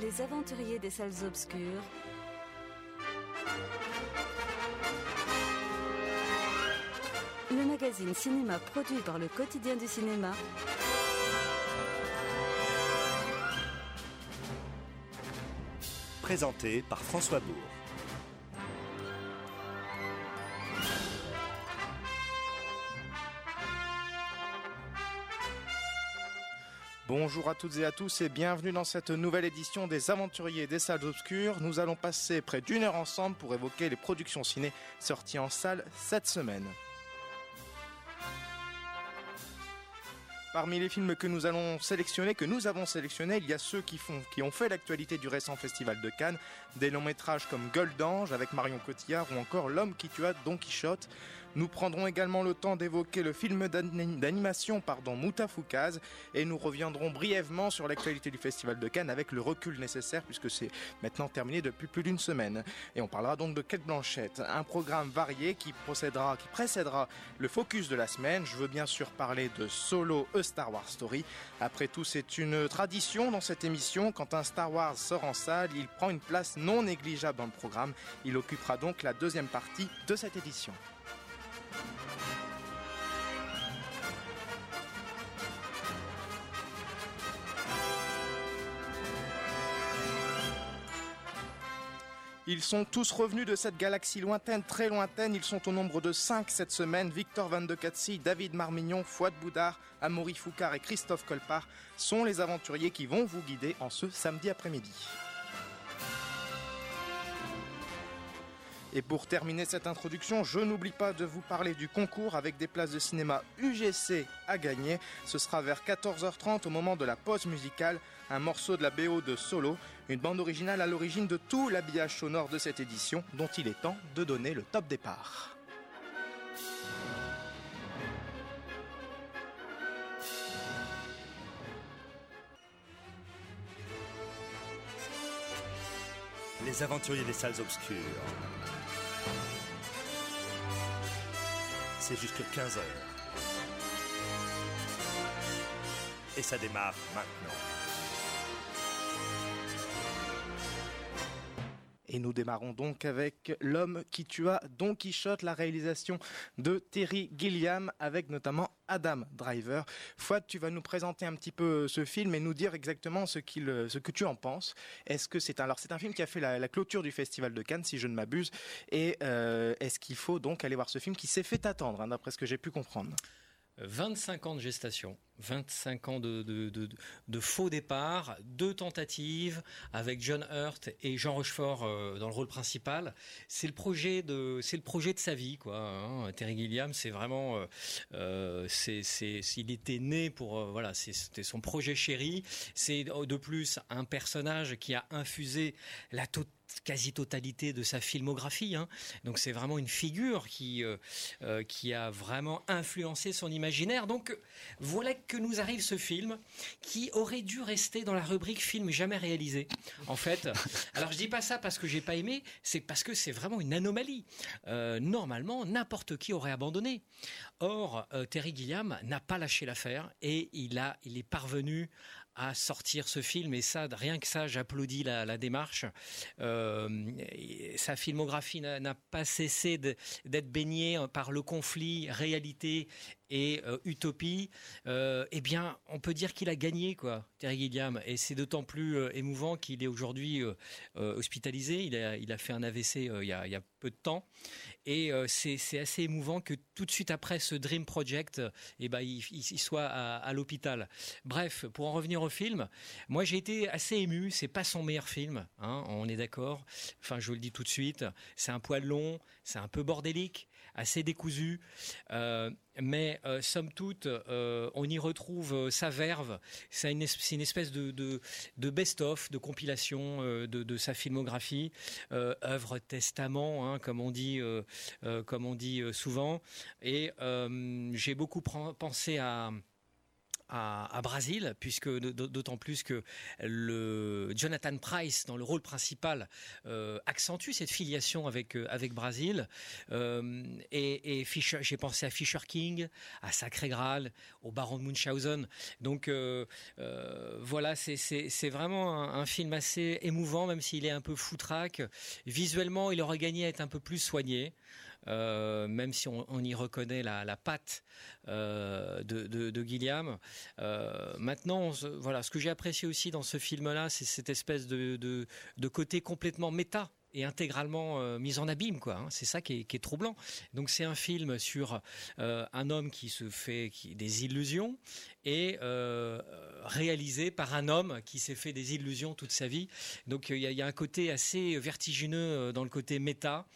Les aventuriers des salles obscures. Le magazine cinéma produit par le quotidien du cinéma. Présenté par François Bourg. Bonjour à toutes et à tous et bienvenue dans cette nouvelle édition des Aventuriers des Salles Obscures. Nous allons passer près d'une heure ensemble pour évoquer les productions ciné sorties en salle cette semaine. Parmi les films que nous allons sélectionner, que nous avons sélectionnés, il y a ceux qui, qui ont fait l'actualité du récent festival de Cannes, des longs métrages comme Gueule d'ange avec Marion Cotillard ou encore L'homme qui tua Don Quichotte. Nous prendrons également le temps d'évoquer le film d'animation pardon Moutafoukaz et nous reviendrons brièvement sur l'actualité du festival de Cannes avec le recul nécessaire puisque c'est maintenant terminé depuis plus d'une semaine. Et on parlera donc de Quête Blanchette, un programme varié qui procédera, qui précédera le focus de la semaine. Je veux bien sûr parler de Solo Star Wars Story. Après tout, c'est une tradition dans cette émission. Quand un Star Wars sort en salle, il prend une place non négligeable dans le programme. Il occupera donc la deuxième partie de cette édition. Ils sont tous revenus de cette galaxie lointaine, très lointaine. Ils sont au nombre de 5 cette semaine. Victor Van de Katsi, David Marmignon, Fouad Boudard, Amaury Foucard et Christophe Colpart sont les aventuriers qui vont vous guider en ce samedi après-midi. Et pour terminer cette introduction, je n'oublie pas de vous parler du concours avec des places de cinéma UGC à gagner. Ce sera vers 14h30 au moment de la pause musicale, un morceau de la BO de Solo, une bande originale à l'origine de tout l'habillage sonore de cette édition dont il est temps de donner le top départ. Les aventuriers des salles obscures. C'est jusqu'à 15h. Et ça démarre maintenant. Et nous démarrons donc avec L'homme qui tua Don Quichotte, la réalisation de Terry Gilliam, avec notamment Adam Driver. Fouad, tu vas nous présenter un petit peu ce film et nous dire exactement ce, qu'il, ce que tu en penses. Est-ce que c'est un, alors un film qui a fait la, clôture du Festival de Cannes, si je ne m'abuse, et euh, est-ce qu'il faut donc aller voir ce film qui s'est fait attendre, hein, d'après ce que j'ai pu comprendre? 25 ans de gestation, 25 ans de, de, de, faux départ, deux tentatives avec John Hurt et Jean Rochefort euh, dans le rôle principal. C'est le projet de, c'est le projet de sa vie, quoi. Hein. Terry Gilliam, c'est vraiment, euh, euh c'est, c'est, il était né pour, euh, voilà, c'était son projet chéri. C'est de plus un personnage qui a infusé la quasi-totalité de sa filmographie. Hein. Donc c'est vraiment une figure qui, qui a vraiment influencé son imaginaire. Donc voilà que nous arrive ce film qui aurait dû rester dans la rubrique film jamais réalisé. En fait, alors je dis pas ça parce que j'ai pas aimé, c'est parce que c'est vraiment une anomalie. Euh, normalement, n'importe qui aurait abandonné. Or, Terry Gilliam n'a pas lâché l'affaire et il a, il est parvenu à sortir ce film et ça, rien que ça, j'applaudis la, la, démarche. Euh, sa filmographie n'a pas cessé d'être baignée par le conflit réalité et euh, Utopie, euh, eh bien, on peut dire qu'il a gagné, quoi, Terry Gilliam. Et c'est d'autant plus euh, émouvant qu'il est aujourd'hui hospitalisé. Il a, fait un AVC il y, a, peu de temps. Et c'est assez émouvant que tout de suite après ce Dream Project, eh ben, il, soit à, l'hôpital. Bref, pour en revenir au film, moi j'ai été assez ému. C'est pas son meilleur film, hein, on est d'accord. Enfin, je vous le dis tout de suite. C'est un poil long, c'est un peu bordélique, assez décousu. Mais euh, somme toute, euh, on y retrouve euh, sa verve. C'est une, espèce de, best-of, de compilation de, sa filmographie, œuvre testament, hein, comme on dit souvent. Et j'ai beaucoup pensé à à, à Brésil, puisque d'autant plus que le Jonathan Price dans le rôle principal euh, accentue cette filiation avec euh, avec Brésil. Euh, et, et j'ai pensé à Fisher King, à Sacré Graal, au Baron de Munchausen. Donc voilà, c'est c'est vraiment un, un, film assez émouvant, même s'il est un peu foutraque. Visuellement, il aurait gagné à être un peu plus soigné. Euh, même si on, y reconnaît la, patte euh, de, de. Euh, maintenant, voilà, ce que j'ai apprécié aussi dans ce film-là, c'est cette espèce de, de, de côté complètement méta et intégralement euh, mise en abîme quoi hein. c'est ça qui est, est, troublant. Donc c'est un film sur euh, un homme qui se fait des illusions et euh, réalisé par un homme qui s'est fait des illusions toute sa vie. Donc il y, a un côté assez vertigineux dans le côté méta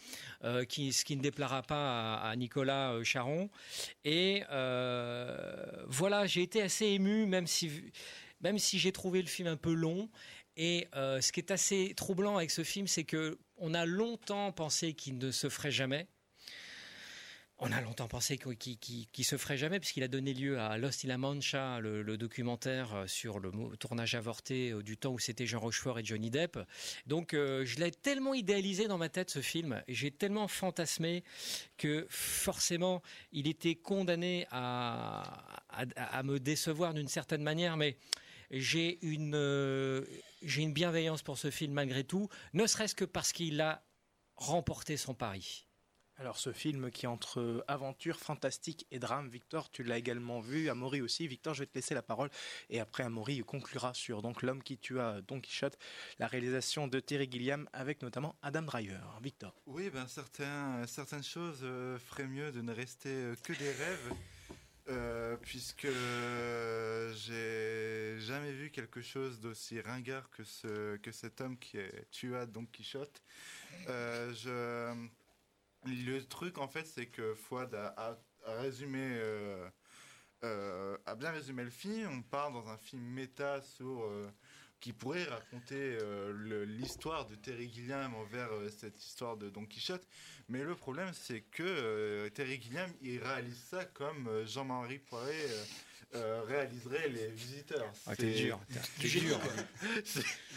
qui ce qui ne déplaira pas à, Nicolas Charon. Et voilà j'ai été assez ému même si même si j'ai trouvé le film un peu long. Et euh, ce qui est assez troublant avec ce film, c'est que on a longtemps pensé qu'il ne se ferait jamais. On a longtemps pensé qu'il qu qu se ferait jamais, puisqu'il a donné lieu à Lost in la Mancha, le, documentaire euh, sur le tournage avorté euh, du temps où c'était Jean Rochefort et Johnny Depp. Donc, euh, je l'ai tellement idéalisé dans ma tête, ce film, et j'ai tellement fantasmé que forcément, il était condamné à, me décevoir d'une certaine manière, mais j'ai une, j'ai une bienveillance pour ce film malgré tout, ne serait-ce que parce qu'il a remporté son pari. Alors ce film qui entre aventure, fantastique et drame, Victor, tu l'as également vu, Amaury aussi. Victor, je vais te laisser la parole et après Amaury conclura sur donc l'homme qui tua Don Quichotte, la réalisation de Terry Gilliam avec notamment Adam Driver. Victor. Oui, ben certains, certaines choses euh, feraient mieux de ne rester euh, que des rêves. Euh, puisque j'ai jamais vu quelque chose d'aussi ringard que, ce, que cet homme qui est tua Don Quichotte. Euh, le truc en fait c'est que Fouad a, résumé euh, a bien résumé le film on part dans un film méta sur qui pourrait raconter euh, l'histoire de Terry Gilliam envers euh, cette histoire de Don Quichotte. Mais le problème, c'est que euh, Terry Gilliam, il réalise ça comme Jean-Marie Poiré euh, réaliserait les visiteurs. Ah, c'est dur. Du génie.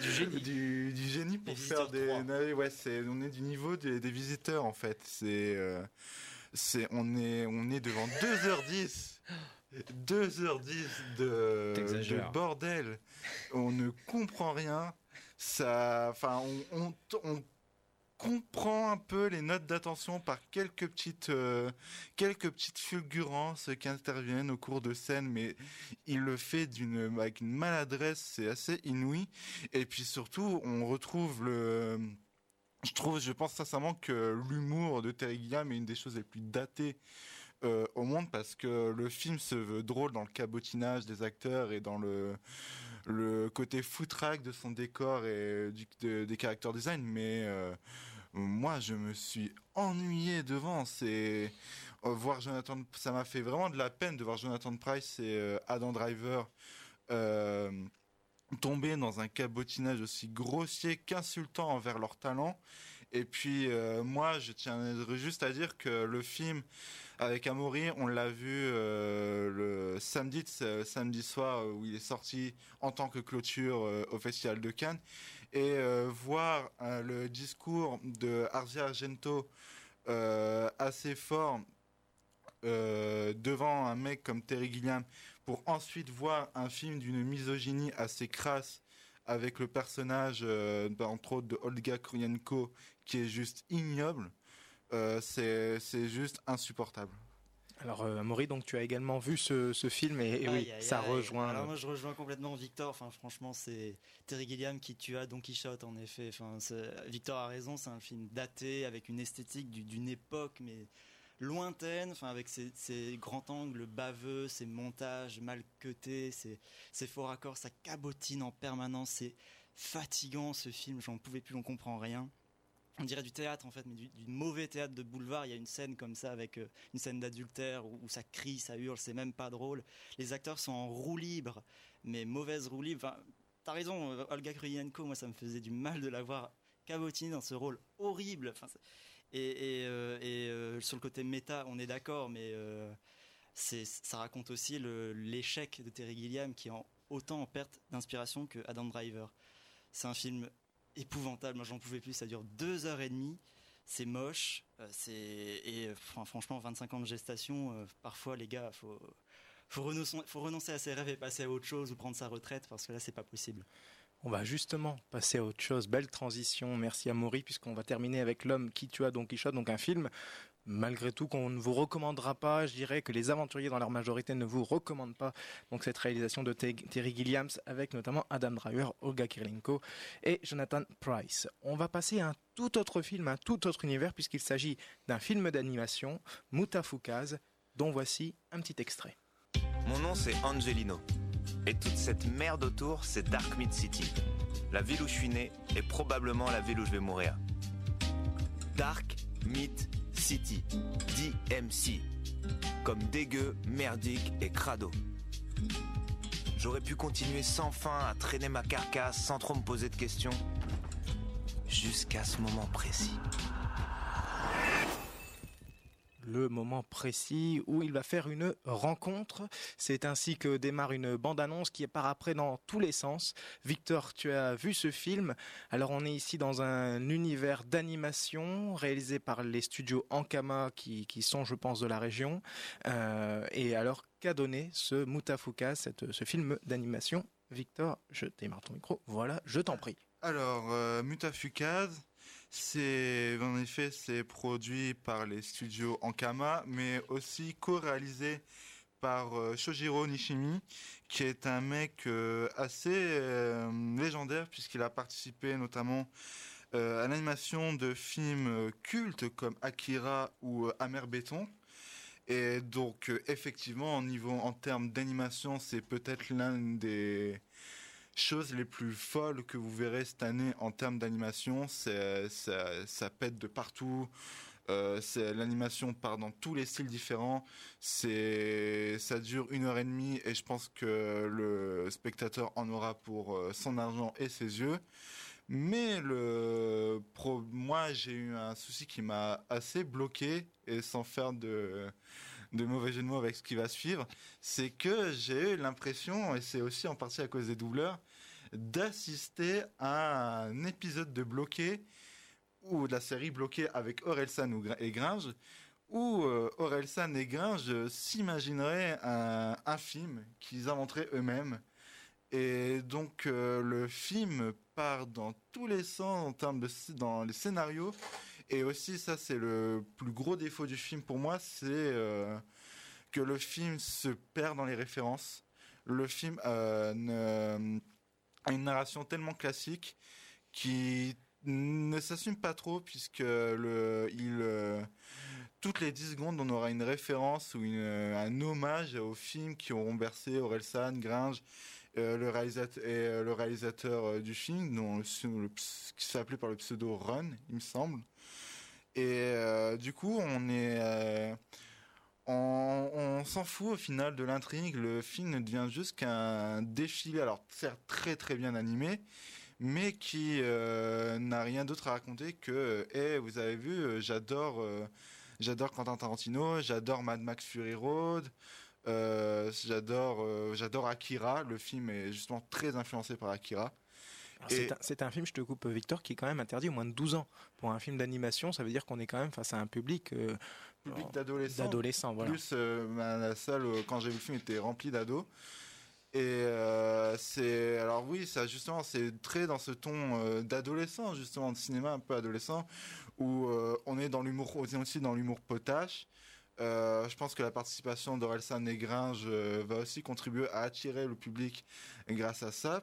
du génie. Du, du génie pour faire des. Ouais, c'est on est du niveau des, des visiteurs en fait. C'est c'est on est on est devant 2h10 2h10 de, de bordel. On ne comprend rien. Ça, enfin, on, on, on comprend un peu les notes d'attention par quelques petites euh, quelques petites fulgurances qui interviennent au cours de scène mais il le fait d'une avec une maladresse c'est assez inouï et puis surtout on retrouve le je trouve je pense sincèrement que l'humour de Terry Gilliam est une des choses les plus datées euh, au monde parce que le film se veut drôle dans le cabotinage des acteurs et dans le le côté foutraque de son décor et du, de, des caractères design mais euh, moi je me suis ennuyé devant. C'est euh, voir Jonathan ça m'a fait vraiment de la peine de voir Jonathan Price et euh, Adam Driver tomber dans un cabotinage aussi grossier qu'insultant envers leur talent et puis euh, moi je tiens juste à dire que le film euh, avec Amaury, on l'a vu euh, le samedi, samedi soir où il est sorti en tant que clôture euh, au Festival de Cannes. Et euh, voir euh, le discours de Arzia Argento euh, assez fort euh, devant un mec comme Terry Gilliam pour ensuite voir un film d'une misogynie assez crasse avec le personnage euh, entre autres de Olga Kurylenko qui est juste ignoble euh, c'est juste insupportable. Alors euh, Maury, donc tu as également vu ce, ce film et, et aïe, oui, aïe, ça aïe. rejoint. Alors moi je rejoins complètement Victor. Enfin franchement c'est Terry Gilliam qui tua Don Quichotte en effet. Enfin Victor a raison, c'est un film daté avec une esthétique d'une époque mais lointaine, enfin avec ses, grands angles baveux, ses montages mal cutés, ses, ses faux raccords, sa cabotine en permanence, c'est fatigant ce film. J'en pouvais plus, on comprend rien on dirait du théâtre en fait, mais du, mauvais théâtre de boulevard. Il y a une scène comme ça avec euh, une scène d'adultère où, ça crie, ça hurle, c'est même pas drôle. Les acteurs sont en roue libre, mais mauvaise roue libre. Enfin, t'as raison, euh, Olga Kurylenko, moi ça me faisait du mal de la voir dans ce rôle horrible. Et, euh, euh, sur le côté méta, on est d'accord, mais euh, ça raconte aussi l'échec de Terry Gilliam qui est autant en perte d'inspiration que Adam Driver. C'est un film épouvantable. Moi, j'en pouvais plus. Ça dure deux heures et demie. C'est moche. C'est et franchement, 25 ans de gestation. Parfois, les gars, faut faut renoncer, faut renoncer à ses rêves et passer à autre chose ou prendre sa retraite parce que là, c'est pas possible. On va justement passer à autre chose. Belle transition. Merci à Maury, puisqu'on va terminer avec L'homme qui tua Don Quichotte, donc un film malgré tout qu'on ne vous recommandera pas. Je dirais que les aventuriers dans leur majorité ne vous recommandent pas donc cette réalisation de Terry Gilliams avec notamment Adam Driver, Olga Kirlenko et Jonathan Price. On va passer à un tout autre film, un tout autre univers puisqu'il s'agit d'un film d'animation, Mutafukaz, dont voici un petit extrait. Mon nom c'est Angelino et toute cette merde autour c'est Dark Mid City. La ville où je suis né est probablement la ville où je vais mourir. Dark Mid City, DMC, comme dégueu, merdique et crado. J'aurais pu continuer sans fin à traîner ma carcasse sans trop me poser de questions, jusqu'à ce moment précis le moment précis où il va faire une rencontre. C'est ainsi que démarre une bande-annonce qui part après dans tous les sens. Victor, tu as vu ce film. Alors on est ici dans un univers d'animation réalisé par les studios Ankama qui, sont, je pense, de la région. Euh, et alors qu'a donné ce Mutafuka, ce film d'animation? Victor, je démarre ton micro. Voilà, je t'en prie. Alors, euh, Mutafukaz, c'est en effet c'est produit par les studios Ankama, mais aussi co-réalisé par euh, Shojiro Nishimi, qui est un mec euh, assez euh, légendaire puisqu'il a participé notamment à l'animation de films cultes comme Akira ou Amer Béton. Et donc effectivement, en niveau en termes d'animation, c'est peut-être l'un des choses les plus folles que vous verrez cette année en termes d'animation. Ça, ça pète de partout. Euh, l'animation part dans tous les styles différents. C'est, ça dure une heure et demie et je pense que le spectateur en aura pour euh, son argent et ses yeux. Mais le, moi j'ai eu un souci qui m'a assez bloqué et sans faire de de mauvais jeu de mots avec ce qui va suivre, c'est que j'ai eu l'impression, et c'est aussi en partie à cause des doubleurs, d'assister à un épisode de Bloqué ou de la série Bloqué avec Orelsan et Gringe, où euh, Orelsan et Gringe s'imagineraient un, film qu'ils inventeraient eux-mêmes. Et donc euh, le film part dans tous les sens en termes de dans les scénarios et aussi, ça, c'est le plus gros défaut du film pour moi, c'est euh, que le film se perd dans les références. Le film euh, a une narration tellement classique qui ne s'assume pas trop puisque le, il, euh, toutes les 10 secondes, on aura une référence ou un hommage aux films qui auront bercé Orelsan, Gringe, le réalisateur et le réalisateur du film, dont, qui s'appelait par le pseudo Run, il me semble. Et euh, du coup, euh, on, s'en fout au final de l'intrigue. Le film ne devient juste qu'un défilé, alors certes très très bien animé, mais qui euh, n'a rien d'autre à raconter que, eh, vous avez vu, j'adore, j'adore Quentin Tarantino, j'adore Mad Max Fury Road. j'adore j'adore Akira le film est justement très influencé par Akira c'est un, film, je te coupe Victor, qui est quand même interdit au moins de 12 ans. Pour un film d'animation, ça veut dire qu'on est quand même face à un public... Euh, public d'adolescents. voilà. Plus euh, la salle, euh, quand j'ai vu le film, était remplie d'ados. Et c'est alors oui, ça justement c'est très dans ce ton d'adolescent justement de cinéma un peu adolescent où on est dans l'humour aussi dans l'humour potache. je pense que la participation d'Orelsan et Gringe va aussi contribuer à attirer le public grâce à ça.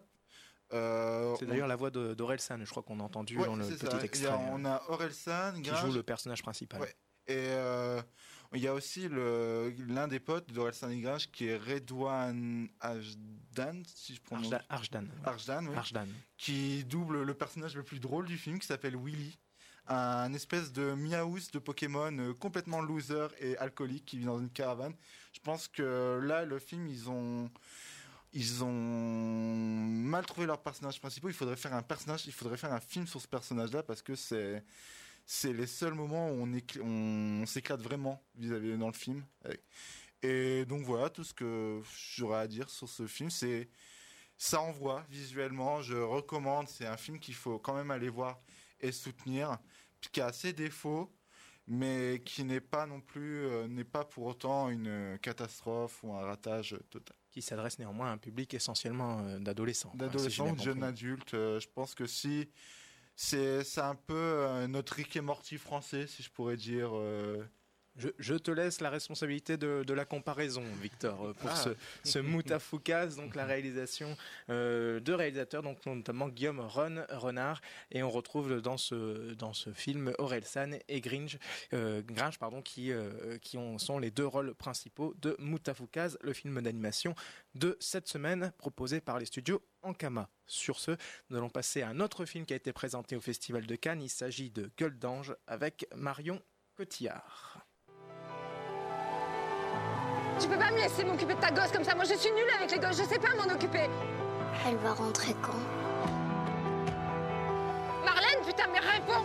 Euh, c'est d'ailleurs la voix d'Orelsan, je crois qu'on a entendu dans le petit extrait. on a Orelsan qui joue le personnage principal. Et euh, il y a aussi l'un des potes d'Orelsan et Gringe qui est Redouane Ajdan, si je prononce. Arjdan. Arjdan, oui, Qui double le personnage le plus drôle du film qui s'appelle Willy. Un espèce de miaous de Pokémon euh, complètement loser et alcoolique qui vit dans une caravane. Je pense que là, le film, ils ont ils ont mal trouvé leur personnage principal. Il faudrait faire un personnage, il faudrait faire un film sur ce personnage-là parce que c'est c'est les seuls moments où on, on, s'éclate vraiment vis-à-vis dans le film. Et donc voilà, tout ce que j'aurais à dire sur ce film, c'est ça envoie visuellement. Je recommande. C'est un film qu'il faut quand même aller voir et soutenir, qui a ses défauts, mais qui n'est pas non plus, euh, n'est pas pour autant une catastrophe ou un ratage total. Qui s'adresse néanmoins à un public essentiellement euh, d'adolescents. D'adolescents ou de jeunes adultes. Euh, je pense que si c'est un peu notre Rick et Morty français, si je pourrais dire. Je, te laisse la responsabilité de, la comparaison, Victor, euh, pour ah. ce, ce Moutafoukaz, donc la réalisation euh, de réalisateurs, donc notamment Guillaume Ron, Renard, et on retrouve dans ce dans ce film Aurel San et Gringe, euh, Gringe pardon, qui qui ont, sont les deux rôles principaux de Moutafoukaz, le film d'animation de cette semaine proposé par les studios Ankama. Sur ce, nous allons passer à un autre film qui a été présenté au Festival de Cannes. Il s'agit de Gueule d'ange avec Marion Cotillard. Tu peux pas me laisser m'occuper de ta gosse comme ça. Moi, je suis nulle avec les gosses. Je sais pas m'en occuper. Elle va rentrer quand? Marlène, putain, mais réponds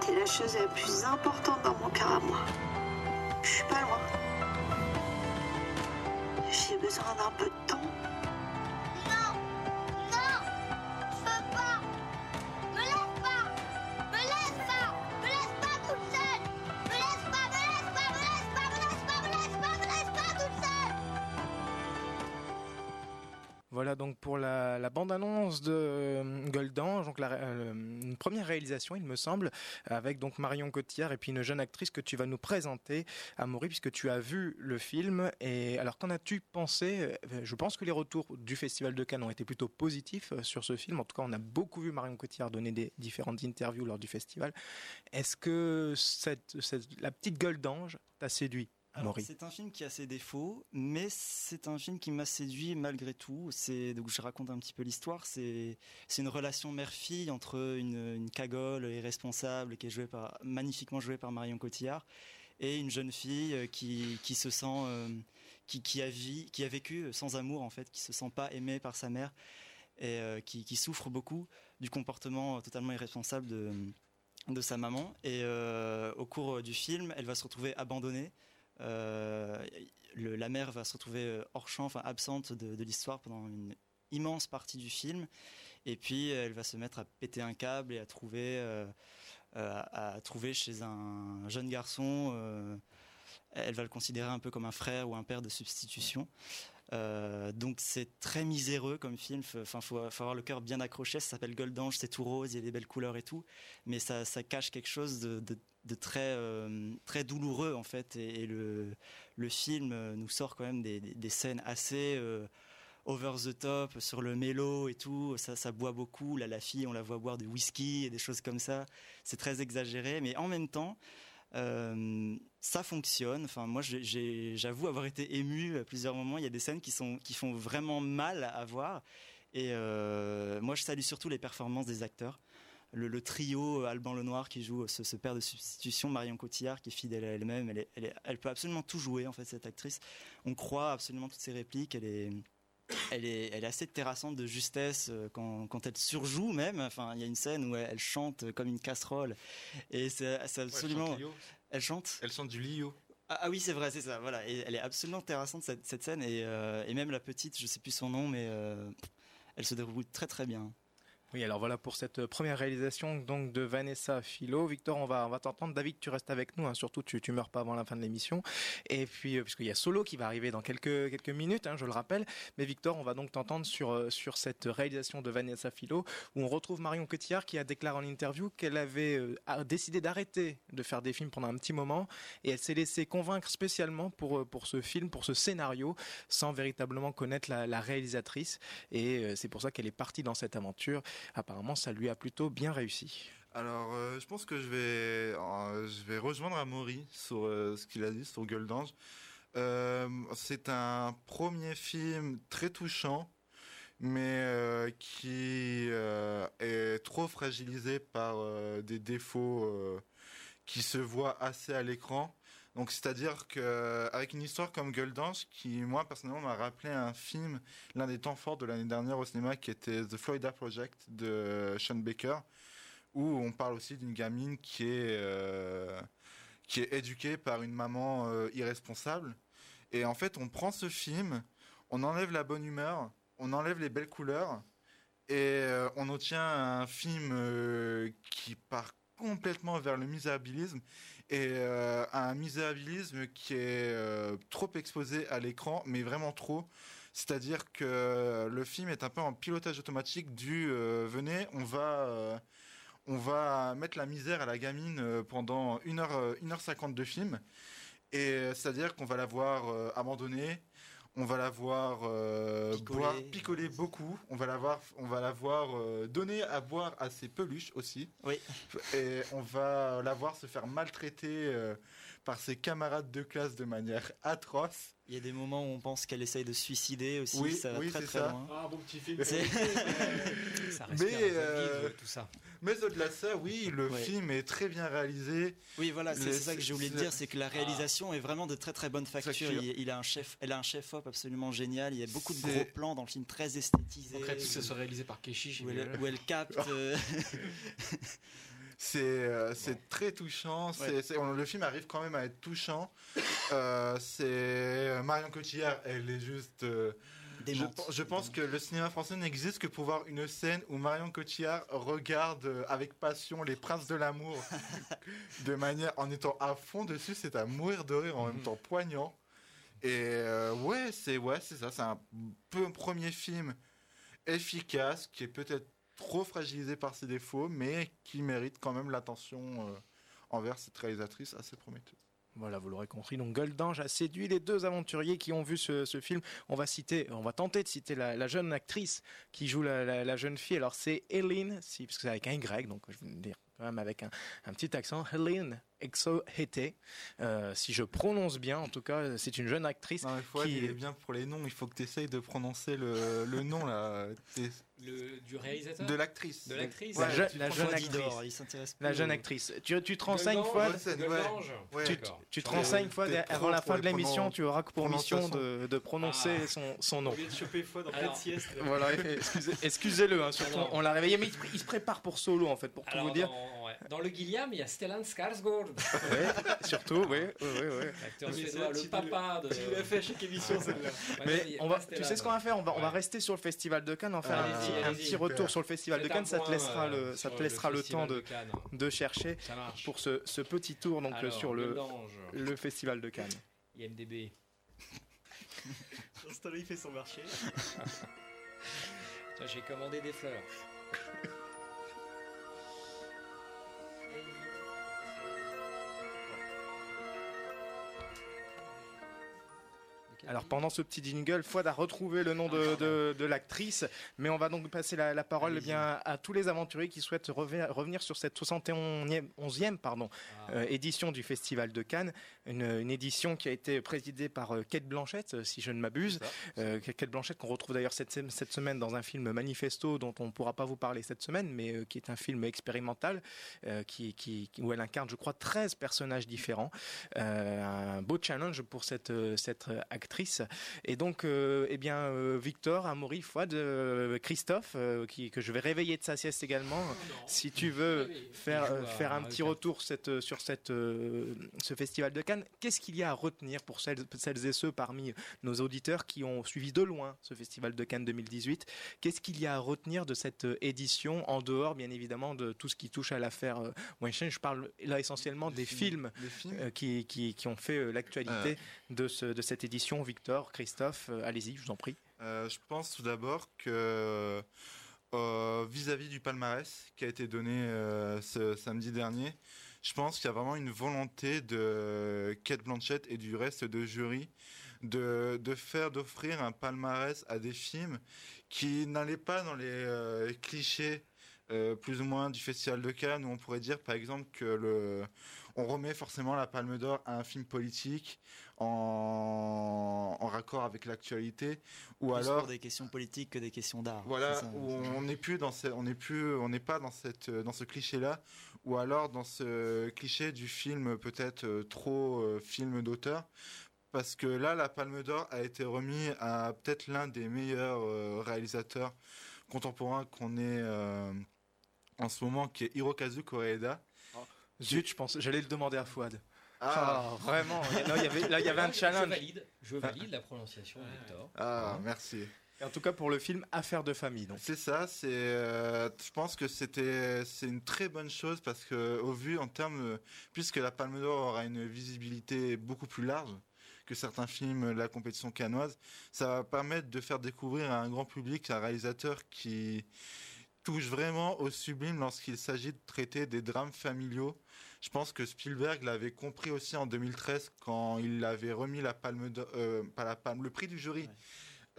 T'es la chose la plus importante dans mon cœur à moi. Je suis pas loin. J'ai besoin d'un peu de temps. Voilà donc pour la, bande-annonce de euh, Goldange, donc euh, une première réalisation, il me semble, avec donc Marion Cotillard et puis une jeune actrice que tu vas nous présenter, Amaury, puisque tu as vu le film. Et alors, qu'en as-tu pensé? Euh, Je pense que les retours du Festival de Cannes ont été plutôt positifs sur ce film. En tout cas, on a beaucoup vu Marion Cotillard donner des différentes interviews lors du festival. Est-ce que la petite Goldange t'a séduit? C'est un film qui a ses défauts, mais c'est un film qui m'a séduit malgré tout. C'est donc je raconte un petit peu l'histoire. C'est c'est une relation mère-fille entre une, une cagole irresponsable qui est jouée par magnifiquement jouée par Marion Cotillard et une jeune fille euh, qui qui se sent euh, qui qui a vie, qui a vécu sans amour en fait, qui se sent pas aimée par sa mère et euh, qui qui souffre beaucoup du comportement totalement irresponsable de de sa maman. Et au cours du film, elle va se retrouver abandonnée euh, la mère va se retrouver euh, hors champ, enfin absente de, l'histoire pendant une immense partie du film. Et puis elle va se mettre à péter un câble et à trouver, euh, à, trouver chez un jeune garçon. elle va le considérer un peu comme un frère ou un père de substitution. Donc c'est très miséreux comme film. Enfin, faut, avoir le cœur bien accroché. Ça s'appelle Goldange, c'est tout rose, il y a des belles couleurs et tout, mais ça, cache quelque chose de euh, très douloureux en fait. Et, le film euh, nous sort quand même des, scènes assez euh, over the top sur le mélo et tout. Ça boit beaucoup. La fille on la voit boire du whisky et des choses comme ça. C'est très exagéré mais en même temps ça fonctionne. Enfin, moi, j'avoue avoir été ému à plusieurs moments. Il y a des scènes qui sont qui font vraiment mal à voir. Et moi, je salue surtout les performances des acteurs le, trio euh, Alban Lenoir qui joue ce, père de substitution, Marion Cotillard qui est fidèle à elle-même, elle, elle, peut absolument tout jouer en fait cette actrice. On croit absolument toutes ses répliques, elle est elle est, elle est assez terrassante de justesse euh, quand, quand elle surjoue même. Enfin, il y a une scène où elle, chante comme une casserole et c'est absolument. elle, chante elle chante. du Lio. Ah, ah, oui, c'est vrai, c'est ça. Voilà, et elle est absolument terrassante cette, cette scène et, euh, et, même la petite, je sais plus son nom, mais elle se déroule très très bien. Oui, alors voilà pour cette première réalisation donc de Vanessa Philo. Victor, on va on va t'entendre. David, tu restes avec nous. Hein. surtout, tu tu meurs pas avant la fin de l'émission. Et puis euh, puisqu'il y a Solo qui va arriver dans quelques quelques minutes, hein, je le rappelle. Mais Victor, on va donc t'entendre sur euh, sur cette réalisation de Vanessa Philo où on retrouve Marion Cotillard qui a déclaré en interview qu'elle avait euh, décidé d'arrêter de faire des films pendant un petit moment et elle s'est laissée convaincre spécialement pour pour ce film, pour ce scénario, sans véritablement connaître la réalisatrice. Et c'est pour ça qu'elle est partie dans cette aventure apparemment ça lui a plutôt bien réussi. Alors, euh, je pense que je vais, euh, je vais rejoindre Amaury sur euh, ce qu'il a dit sur Gueule d'Ange. c'est un premier film très touchant, mais qui est trop fragilisé par des défauts qui se voient assez à l'écran. Donc c'est-à-dire que avec une histoire comme Gueule d'Ange, qui moi personnellement m'a rappelé un film, l'un des temps forts de l'année dernière au cinéma, qui était The Florida Project de Sean Baker, où on parle aussi d'une gamine qui est euh, qui est éduquée par une maman euh, irresponsable. Et en fait, on prend ce film, on enlève la bonne humeur, on enlève les belles couleurs, et euh, on obtient un film qui part complètement vers le misérabilisme et euh, un misérabilisme qui est trop exposé à l'écran, mais vraiment trop. C'est-à-dire que le film est un peu en pilotage automatique du venez, on va on va mettre la misère à la gamine pendant 1h, 1h50 de film. Et c'est-à-dire qu'on va la voir abandonnée, on va la voir euh, boire, picoler beaucoup. On va la voir, on va la voir euh, donner à boire à ses peluches aussi. Oui. Et on va la voir se faire maltraiter euh, par ses camarades de classe de manière atroce. Il y a des moments où on pense qu'elle essaye de se suicider aussi. Oui, ça va très très ça. loin. Ah, bon petit film. ça mais euh, tout ça. Mais au-delà de ça, oui, le film est très bien réalisé. Oui, voilà, c'est ça que j'ai oublié de dire, c'est que la réalisation est vraiment de très très bonne facture. Il, a un chef, elle a un chef op absolument génial. Il y a beaucoup de gros plans dans le film, très esthétisé. que ce soit réalisé par Keshi. Où elle, où elle capte. Euh, C'est euh, c'est très touchant. le film arrive quand même à être touchant. Euh, c'est euh, Marion Cotillard, elle est juste. Je, je, pense que le cinéma français n'existe que pour voir une scène où Marion Cotillard regarde avec passion Les Princes de l'amour de manière en étant à fond dessus, c'est à mourir de rire en même temps poignant. Et ouais, c'est ouais, c'est ça, c'est un peu un premier film efficace qui est peut-être trop fragilisé par ses défauts, mais qui mérite quand même l'attention euh, envers cette réalisatrice assez prometteuse. Voilà, vous l'aurez compris. Donc Goldange a séduit les deux aventuriers qui ont vu ce, film. On va citer, on va tenter de citer la, jeune actrice qui joue la, jeune fille. Alors c'est Hélène, si, parce que c'est avec un Y, donc je vais dire quand même avec un, petit accent. Hélène Exohete, euh, si je prononce bien, en tout cas, c'est une jeune actrice. Non, qui est bien pour les noms. Il faut que tu essayes de prononcer le, le nom là du réalisateur De l'actrice. De l'actrice La, jeune actrice. La jeune actrice. Tu, tu te renseignes une fois. tu, tu te renseignes une fois avant la fin de l'émission, tu auras pour mission de, de prononcer ah. son, son nom. Voilà, excusez-le, hein, surtout on l'a réveillé, mais il, se prépare pour solo en fait, pour tout vous dire. Dans, le Guillaume, il y a Stellan Skarsgård. surtout, oui, oui, oui. L'acteur suédois, le papa de. Tu l'as fait à chaque émission celle-là. Mais on va, tu sais ce qu'on va faire? On va, on va rester sur le festival de Cannes, en faire un petit retour sur le festival de Cannes, ça te laissera le, ça te laissera le, temps de, de chercher pour ce, ce, petit tour donc sur le, le festival de Cannes. IMDB. il fait son marché. J'ai commandé des fleurs. Alors pendant ce petit jingle, Fouad a retrouvé le nom de, de, l'actrice, mais on va donc passer la, parole eh bien, à tous les aventuriers qui souhaitent revenir sur cette 71e pardon, ah. euh, édition du Festival de Cannes, une, édition qui a été présidée par euh, Kate Blanchett, si je ne m'abuse. Euh, Kate Blanchett qu'on retrouve d'ailleurs cette, cette, semaine dans un film Manifesto dont on ne pourra pas vous parler cette semaine, mais qui est un film expérimental qui, qui, où elle incarne, je crois, 13 personnages différents. un beau challenge pour cette, cette actrice et donc, euh, eh bien, euh, Victor, Amaury, Fouad, euh, Christophe, qui, que je vais réveiller de sa sieste également, si tu veux faire, faire un petit retour cette, sur cette, ce festival de Cannes, qu'est-ce qu'il y a à retenir pour celles, celles et ceux parmi nos auditeurs qui ont suivi de loin ce festival de Cannes 2018 Qu'est-ce qu'il y a à retenir de cette édition, en dehors, bien évidemment, de tout ce qui touche à l'affaire Weinstein? Je parle là essentiellement des, films, qui, qui, qui, ont fait l'actualité de, ce, de cette édition. Victor, Christophe, euh, allez-y, je vous en prie. Euh, je pense tout d'abord que euh, vis-à-vis du palmarès qui a été donné ce samedi dernier, je pense qu'il y a vraiment une volonté de Kate Blanchett et du reste de jury de, de faire, d'offrir un palmarès à des films qui n'allaient pas dans les clichés plus ou moins du Festival de Cannes où on pourrait dire par exemple que le on remet forcément la Palme d'Or à un film politique en, raccord avec l'actualité ou alors pour des questions politiques que des questions d'art. Voilà, où on n'est plus dans on n'est plus on n'est pas dans cette dans ce cliché là ou alors dans ce cliché du film peut-être euh, trop euh, film d'auteur parce que là la Palme d'Or a été remis à peut-être l'un des meilleurs euh, réalisateurs contemporains qu'on ait en ce moment qui est Hirokazu Koreeda. Zut, je pense, j'allais le demander à Fouad. Ah, vraiment. il y avait, là, il y avait un challenge. Je valide, je valide la prononciation, Victor. Ah, merci. En tout cas pour le film Affaire de famille. Donc. C'est ça. C'est, euh, je pense que c'était, c'est une très bonne chose parce que au vu en termes, puisque la Palme d'Or aura une visibilité beaucoup plus large que certains films de la compétition canoise, ça va permettre de faire découvrir à un grand public un réalisateur qui touche vraiment au sublime lorsqu'il s'agit de traiter des drames familiaux. Je pense que Spielberg l'avait compris aussi en 2013 quand il avait remis la palme, euh, pas la palme, le prix du jury.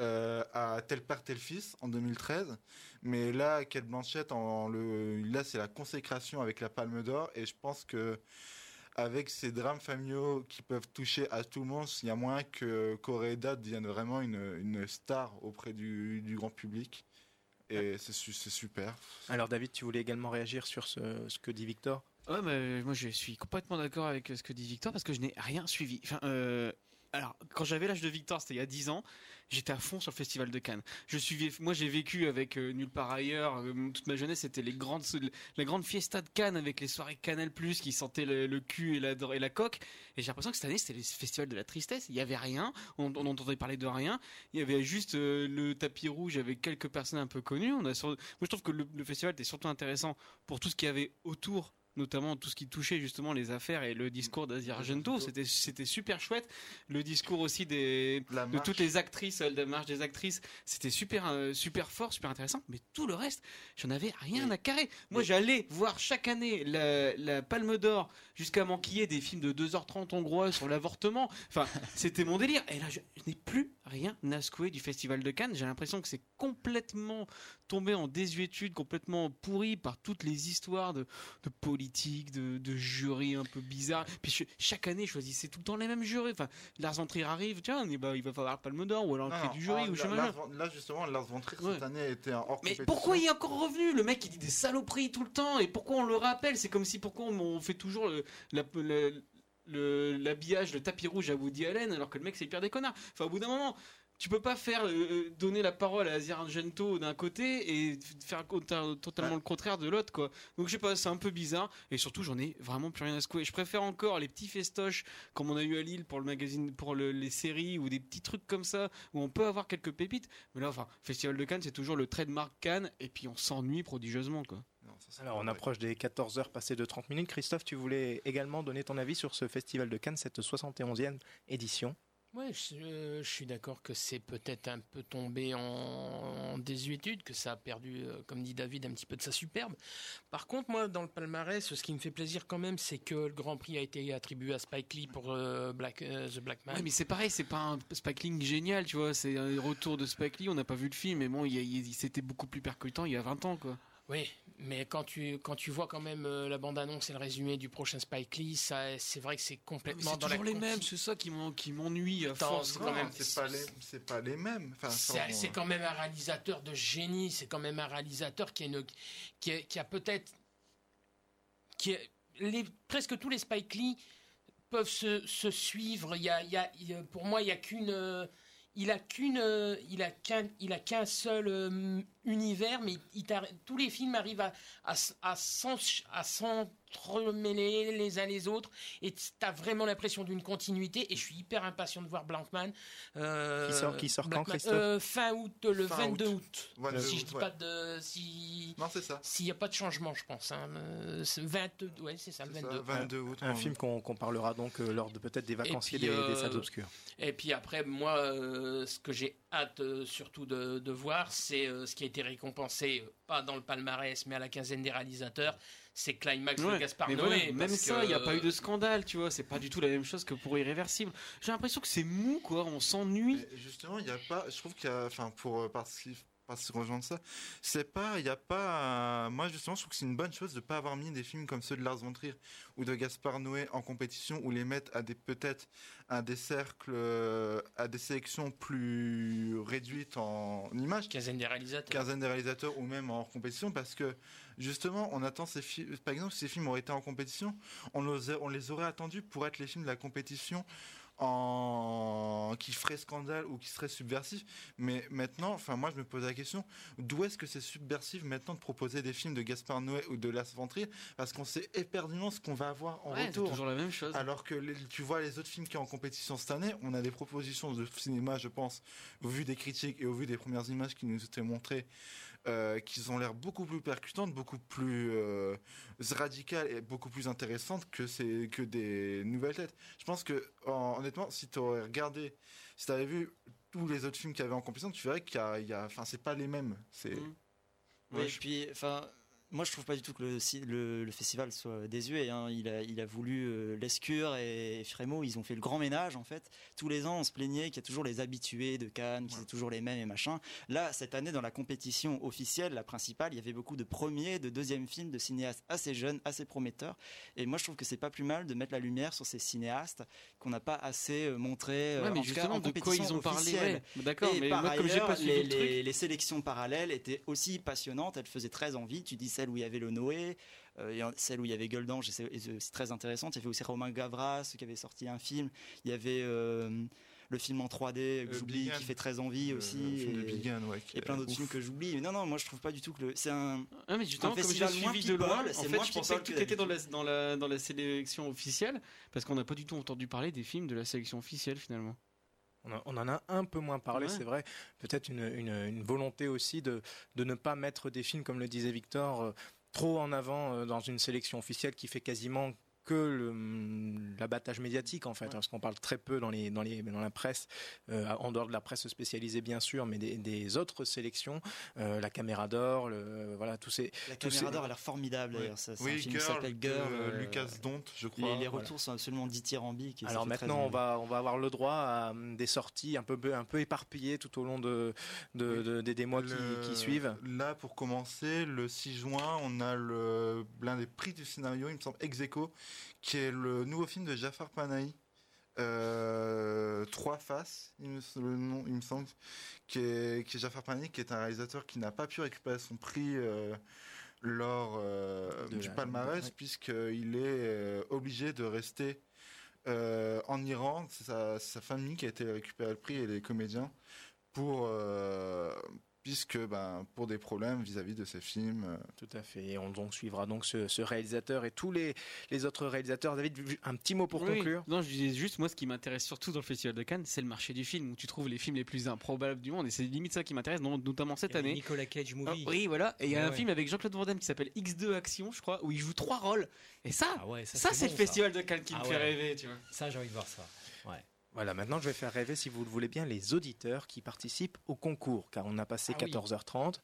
Euh, à tel père tel fils en 2013 mais là Kate Blanchett en le là c'est la consécration avec la Palme d'Or et je pense que avec ces drames familiaux qui peuvent toucher à tout le monde il y a moins que Coréda devienne vraiment une, une star auprès du, du grand public et c'est super. Alors David, tu voulais également réagir sur ce, ce que dit Victor? Ouais, mais moi je suis complètement d'accord avec ce que dit Victor parce que je n'ai rien suivi. Enfin, euh, alors, quand j'avais l'âge de Victor, c'était il y a 10 ans, j'étais à fond sur le festival de Cannes. Je suivais, moi j'ai vécu avec euh, Nulle part ailleurs, euh, toute ma jeunesse, c'était les grandes, la grande fiesta de Cannes avec les soirées Canal Plus qui sentaient le, cul et la, et la coque. Et j'ai l'impression que cette année c'était le festival de la tristesse. Il y avait rien, on, entendait parler de rien. Il y avait juste euh, le tapis rouge avec quelques personnes un peu connues. On a moi je trouve que le, le festival était surtout intéressant pour tout ce qu'il y avait autour notamment tout ce qui touchait justement les affaires et le discours d'Asia Argento. C'était c'était super chouette. Le discours aussi des de toutes les actrices, euh, la marche des actrices, c'était super euh, super fort, super intéressant. Mais tout le reste, j'en avais rien à carrer. Moi, j'allais voir chaque année la, la Palme d'Or jusqu'à m'enquiller des films de 2h30 hongrois sur l'avortement. Enfin, c'était mon délire. Et là, je, n'ai plus rien à secouer du Festival de Cannes. J'ai l'impression que c'est complètement tombé en désuétude, complètement pourri par toutes les histoires de, de politique, de, de jury un peu bizarre. Puis chaque année, je choisissais tout le temps les mêmes jurys. Enfin, Lars von Trier arrive, tiens, bah, il va falloir Palme d'Or ou alors le du jury ou là, là, justement, Lars von Trier cette année était hors Mais pourquoi il est encore revenu? Le mec, il dit des saloperies tout le temps. Et pourquoi on le rappelle? C'est comme si pourquoi on fait toujours l'habillage, le, tapis rouge à Woody Allen alors que le mec c'est hyper des connards? Enfin, au bout d'un moment, tu peux pas faire euh, euh, donner la parole à Asia Argento d'un côté et faire totalement le contraire de l'autre quoi. Donc je sais pas, c'est un peu bizarre et surtout j'en ai vraiment plus rien à secouer. Je préfère encore les petits festoches comme on a eu à Lille pour le magazine pour les séries ou des petits trucs comme ça où on peut avoir quelques pépites. Mais là enfin, Festival de Cannes, c'est toujours le trait de marque Cannes et puis on s'ennuie prodigieusement quoi. Alors on approche des 14 heures passées de 30 minutes. Christophe, tu voulais également donner ton avis sur ce festival de Cannes, cette 71e édition Ouais, je, suis d'accord que c'est peut-être un peu tombé en, désuétude, que ça a perdu, euh, comme dit David, un petit peu de sa superbe. Par contre, moi, dans le palmarès, ce qui me fait plaisir quand même, c'est que le Grand Prix a été attribué à Spike Lee pour euh, Black, euh, The Black Man. Ouais, mais c'est pareil, c'est pas un Spike Lee génial, tu vois. C'est un retour de Spike Lee. On n'a pas vu le film, mais bon, il, c'était beaucoup plus percutant il y a 20 ans, quoi. Oui, mais quand tu, quand tu vois quand même euh, la bande-annonce et le résumé du prochain Spike Lee, ça, c'est vrai que c'est complètement C'est toujours les mêmes, c'est ça qui m'ennuie à force. C'est, quand même, c'est, pas les, c'est pas les mêmes. c'est, quand même un réalisateur de génie, c'est quand même un réalisateur qui, une, qui, a, qui a peut-être. Qui les, presque tous les Spike Lee peuvent se, se suivre. Il y a, il y a, pour moi, il n'y a qu'une il a qu'une, euh, il a qu'un, il a qu'un seul euh, univers, mais il, tous les films arrivent à, à, à, à s'entremêler les uns les autres, et tu as vraiment l'impression d'une continuité. Et je suis hyper impatient de voir Blankman. Euh, qui sort, qui sort quand, Christophe euh, Fin août, le 22 août. si je dis pas de, si, non c'est ça. S'il n'y a pas de changement, je pense. Hein, 20, ouais, c'est ça, le 22. 22 août. Un film qu'on parlera donc lors de peut-être des vacanciers des, des, salles obscures. Et puis après, moi, ce que j'ai hâte surtout de, de voir, c'est ce qui a été récompensé, euh, pas dans le palmarès, mais à la quinzaine des réalisateurs, c'est Climax de Gaspard Noé. même ça, il n'y a pas eu de scandale, tu vois. C'est pas du tout la même chose que pour Irréversible. J'ai l'impression que c'est mou, quoi. On s'ennuie. Justement, il n'y a pas. Je trouve qu'il y a. Enfin, pour euh, pas se rejoindre ça. C'est pas, il y a pas. moi justement, je trouve que c'est une bonne chose de pas avoir mis des films comme ceux de Lars von Trier ou de Gaspard Noé en compétition ou les mettre à des peut-être à des cercles, euh, à des sélections plus réduites en images. Quinzaine des réalisateurs. Quinzaine des réalisateurs ou même en compétition parce que justement, on attend ces films. Par exemple, si ces films auraient été en compétition, on les, on les aurait attendus pour être les films de la compétition en qui ferait scandale ou qui serait subversif. Mais maintenant, enfin moi je me pose la question, d'où est-ce que c'est subversif maintenant de proposer des films de Gaspard Noé ou de Lars von Trier? Parce qu'on sait éperdument ce qu'on va avoir en Ouais, c'est retour. toujours la même chose. Alors que les- tu vois les autres films qui sont en compétition cette année, on a des propositions de cinéma, je pense, au vu des critiques et au vu des premières images qui nous étaient montrées, euh, qui ont l'air beaucoup plus percutantes, beaucoup plus euh, radicales et beaucoup plus intéressantes que c'est que des nouvelles têtes. Je pense que en- honnêtement, si tu aurais regardé, si tu avais vu tous les autres films qu'il y avait en compétition, tu verrais qu'il y a, enfin c'est pas les mêmes. C'est Oui, Ouais, et je- puis, enfin, moi je trouve pas du tout que le, si- le, le festival soit désuet. hein. Il, a, il a voulu euh, Lescure et Frémaux, ils ont fait le grand ménage en fait. Tous les ans, on se plaignait qu'il y a toujours les habitués de Cannes, qui c'est toujours les mêmes et machin. Là, cette année, dans la compétition officielle, la principale, il y avait beaucoup de premiers, de deuxièmes films, de cinéastes assez jeunes, assez prometteurs. Et moi, je trouve que c'est pas plus mal de mettre la lumière sur ces cinéastes qu'on n'a pas assez euh, montré. euh, Ouais, mais en cas, justement, en de quoi ils ont parlé, officielle. ouais. D'accord, Et mais par moi, comme ailleurs, pas les, le truc- les- les sélections parallèles étaient aussi passionnantes. Elles faisaient très envie. Tu dis celle où il y avait le Noé, euh, et en- celle où il y avait Goldange, et c'est très intéressante. Il y avait aussi Romain Gavras qui avait sorti un film. Il y avait euh, le film en 3D que Euh, j'oublie, Big qui fait très envie aussi. le film et, ouais, plein d'autres films que j'oublie. Mais non, non, moi je trouve pas du tout que le- c'est un. Ah, mais justement, un comme j'ai suivi de loin, en fait, je pensais que people tout était dans la, dans, la, dans la sélection officielle, parce qu'on n'a pas du tout entendu parler des films de la sélection officielle finalement. On, en a un peu moins parlé, Ouais. c'est vrai. Peut-être une, une- une volonté aussi de, de ne pas mettre des films, comme le disait Victor, euh, trop en avant euh, dans une sélection officielle qui fait quasiment que hum, l'abattage médiatique en fait, hein, parce qu'on parle très peu dans, les, dans, les, dans la presse, euh, en dehors de la presse spécialisée bien sûr, mais des, des autres sélections, euh, la caméra d'or, le, voilà, tous ces... La tous caméra ces- d'or a l'air formidable d'ailleurs. Ça, Oui, un film qui Girl s'appelle Girl. euh, Lucas Dont, je Les, crois. les Voilà. retours sont absolument dithyrambiques. et Alors maintenant, on va, on va avoir le droit à hum, des sorties un peu, un peu éparpillées tout au long de, de- de- des, des mois qui, Le- qui suivent. Là, pour commencer, le 6 juin, on a l'un des prix du scénario, il me semble, ex aequo, qui est le nouveau film de Jafar Panahi. Euh, Trois faces, il me, le nom, il me semble, qui est, qui est Jafar Panahi, qui est un réalisateur qui n'a pas pu récupérer son prix euh, lors euh, du palmarès, puisqu'il est obligé de rester en Iran. C'est sa, sa famille qui a été récupérer le prix et les comédiens pour puisque ben pour des problèmes vis-à-vis de ces films. euh, Tout à fait. Et on donc suivra donc ce, ce réalisateur et tous les, les autres réalisateurs. David, un petit mot pour Oui. conclure. Non, je disais juste, moi, ce qui m'intéresse surtout dans le Festival de Cannes, c'est le marché du film, où tu trouves les films les plus improbables du monde, et c'est limite ça qui m'intéresse, notamment cette année. Nicolas Cage Ah, movie. oui, voilà. Et il y a Ouais, un ouais. film avec Jean-Claude Van Damme qui s'appelle X2 Action, je crois, où il joue trois rôles. Et ça, Ah ouais, ça, ça, c'est bon, le ça. Festival de Cannes qui Ah me fait rêver, tu vois. Ça, j'ai envie de voir ça. Voilà, maintenant je vais faire rêver, si vous le voulez bien, les auditeurs qui participent au concours, car on a passé Ah oui. 14h30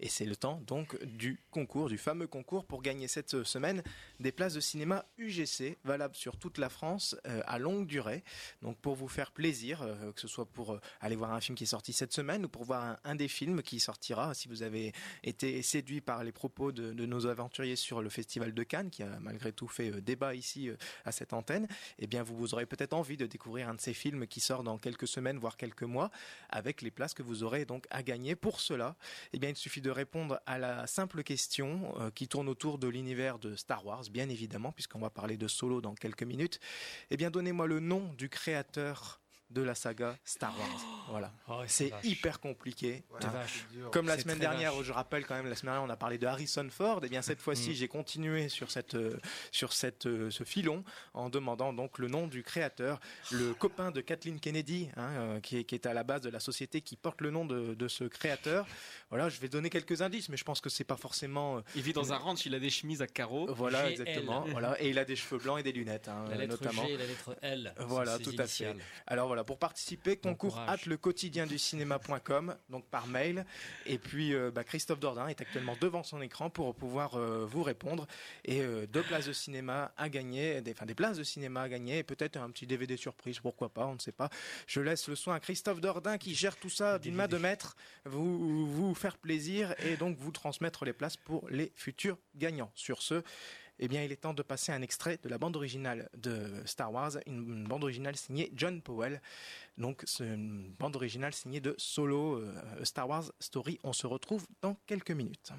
et c'est le temps donc du concours, du fameux concours pour gagner cette semaine des places de cinéma UGC valables sur toute la France euh, à longue durée. Donc pour vous faire plaisir, euh, que ce soit pour euh, aller voir un film qui est sorti cette semaine ou pour voir un, un des films qui sortira, si vous avez été séduit par les propos de, de nos aventuriers sur le Festival de Cannes, qui a malgré tout fait euh, débat ici euh, à cette antenne, eh bien vous, vous aurez peut-être envie de découvrir un de ces films qui sort dans quelques semaines, voire quelques mois, avec les places que vous aurez donc à gagner. Pour cela, eh bien il suffit de répondre à la simple question euh, qui tourne autour de l'univers de Star Wars, bien évidemment, puisqu'on va parler de Solo dans quelques minutes. Eh bien donnez-moi le nom du créateur de la saga Star Wars. Voilà. Oh, C'est hyper compliqué. Hein. Comme la semaine dernière, vache. où je rappelle quand même, la semaine dernière, on a parlé de Harrison Ford. Et bien cette fois-ci, Mm. j'ai continué sur cette, euh, sur cette, euh, ce filon en demandant donc le nom du créateur, le copain de Kathleen Kennedy, hein, euh, qui, est, qui est à la base de la société qui porte le nom de, de ce créateur. Voilà, je vais donner quelques indices, mais je pense que c'est pas forcément. euh, Il vit dans un ranch, il a des chemises à carreaux. voilà, GL. exactement. Voilà, et il a des cheveux blancs et des lunettes, hein, La lettre notamment. G et la lettre L. Voilà, tout à fait. Alors voilà, pour participer, Bon concours courage. at le quotidien du cinéma.com, donc par mail. Et puis euh, bah, Christophe Dordain est actuellement devant son écran pour pouvoir euh, vous répondre. Et euh, deux places de cinéma à gagner, des, enfin des places de cinéma à gagner, et peut-être un petit DVD surprise, pourquoi pas, on ne sait pas. Je laisse le soin à Christophe Dordain qui gère tout ça d'une main de maître, vous, vous faire plaisir et donc vous transmettre les places pour les futurs gagnants. Sur ce, eh bien, il est temps de passer un extrait de la bande originale de Star Wars, une bande originale signée John Powell. Donc, une bande originale signée de Solo euh, Star Wars Story. On se retrouve dans quelques minutes.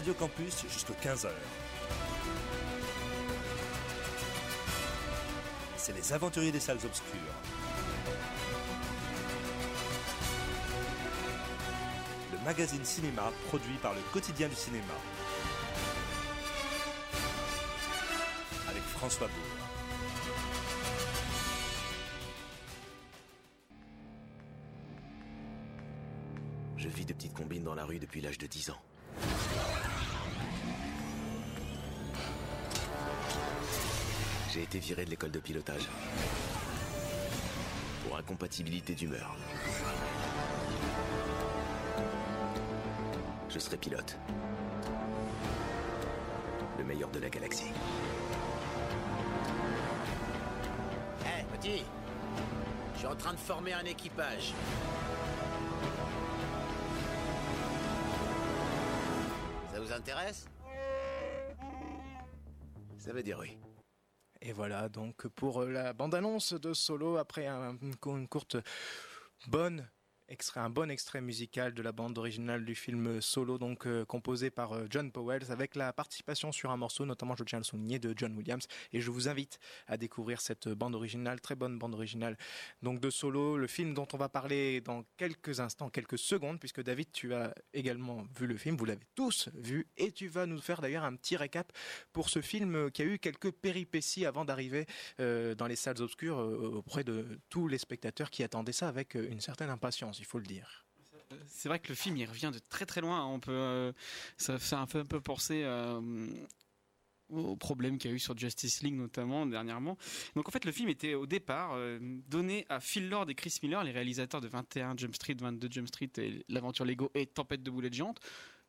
Radio Campus jusqu'à 15h. C'est les aventuriers des salles obscures. Le magazine cinéma produit par le quotidien du cinéma. Avec François Bourg. Je vis de petites combines dans la rue depuis l'âge de 10 ans. J'ai été viré de l'école de pilotage. Pour incompatibilité d'humeur. Je serai pilote. Le meilleur de la galaxie. Hé, petit Je suis en train de former un équipage. Ça vous intéresse? Ça veut dire oui. Et voilà donc pour la bande-annonce de Solo après une courte bonne extrait, un bon extrait musical de la bande originale du film Solo, donc euh, composé par euh, John Powell, avec la participation sur un morceau, notamment je tiens à le souligner, de John Williams. Et je vous invite à découvrir cette bande originale, très bonne bande originale, donc de Solo, le film dont on va parler dans quelques instants, quelques secondes, puisque David, tu as également vu le film, vous l'avez tous vu, et tu vas nous faire d'ailleurs un petit récap pour ce film euh, qui a eu quelques péripéties avant d'arriver euh, dans les salles obscures auprès de tous les spectateurs qui attendaient ça avec une certaine impatience, il faut le dire. C'est vrai que le film il revient de très très loin. On peut, euh, ça fait un peu, un peu penser euh, aux problèmes qu'il y a eu sur Justice League notamment dernièrement. Donc en fait le film était au départ euh, donné à Phil Lord et Chris Miller, les réalisateurs de 21 Jump Street, 22 Jump Street et l'aventure Lego et Tempête de boulettes géantes,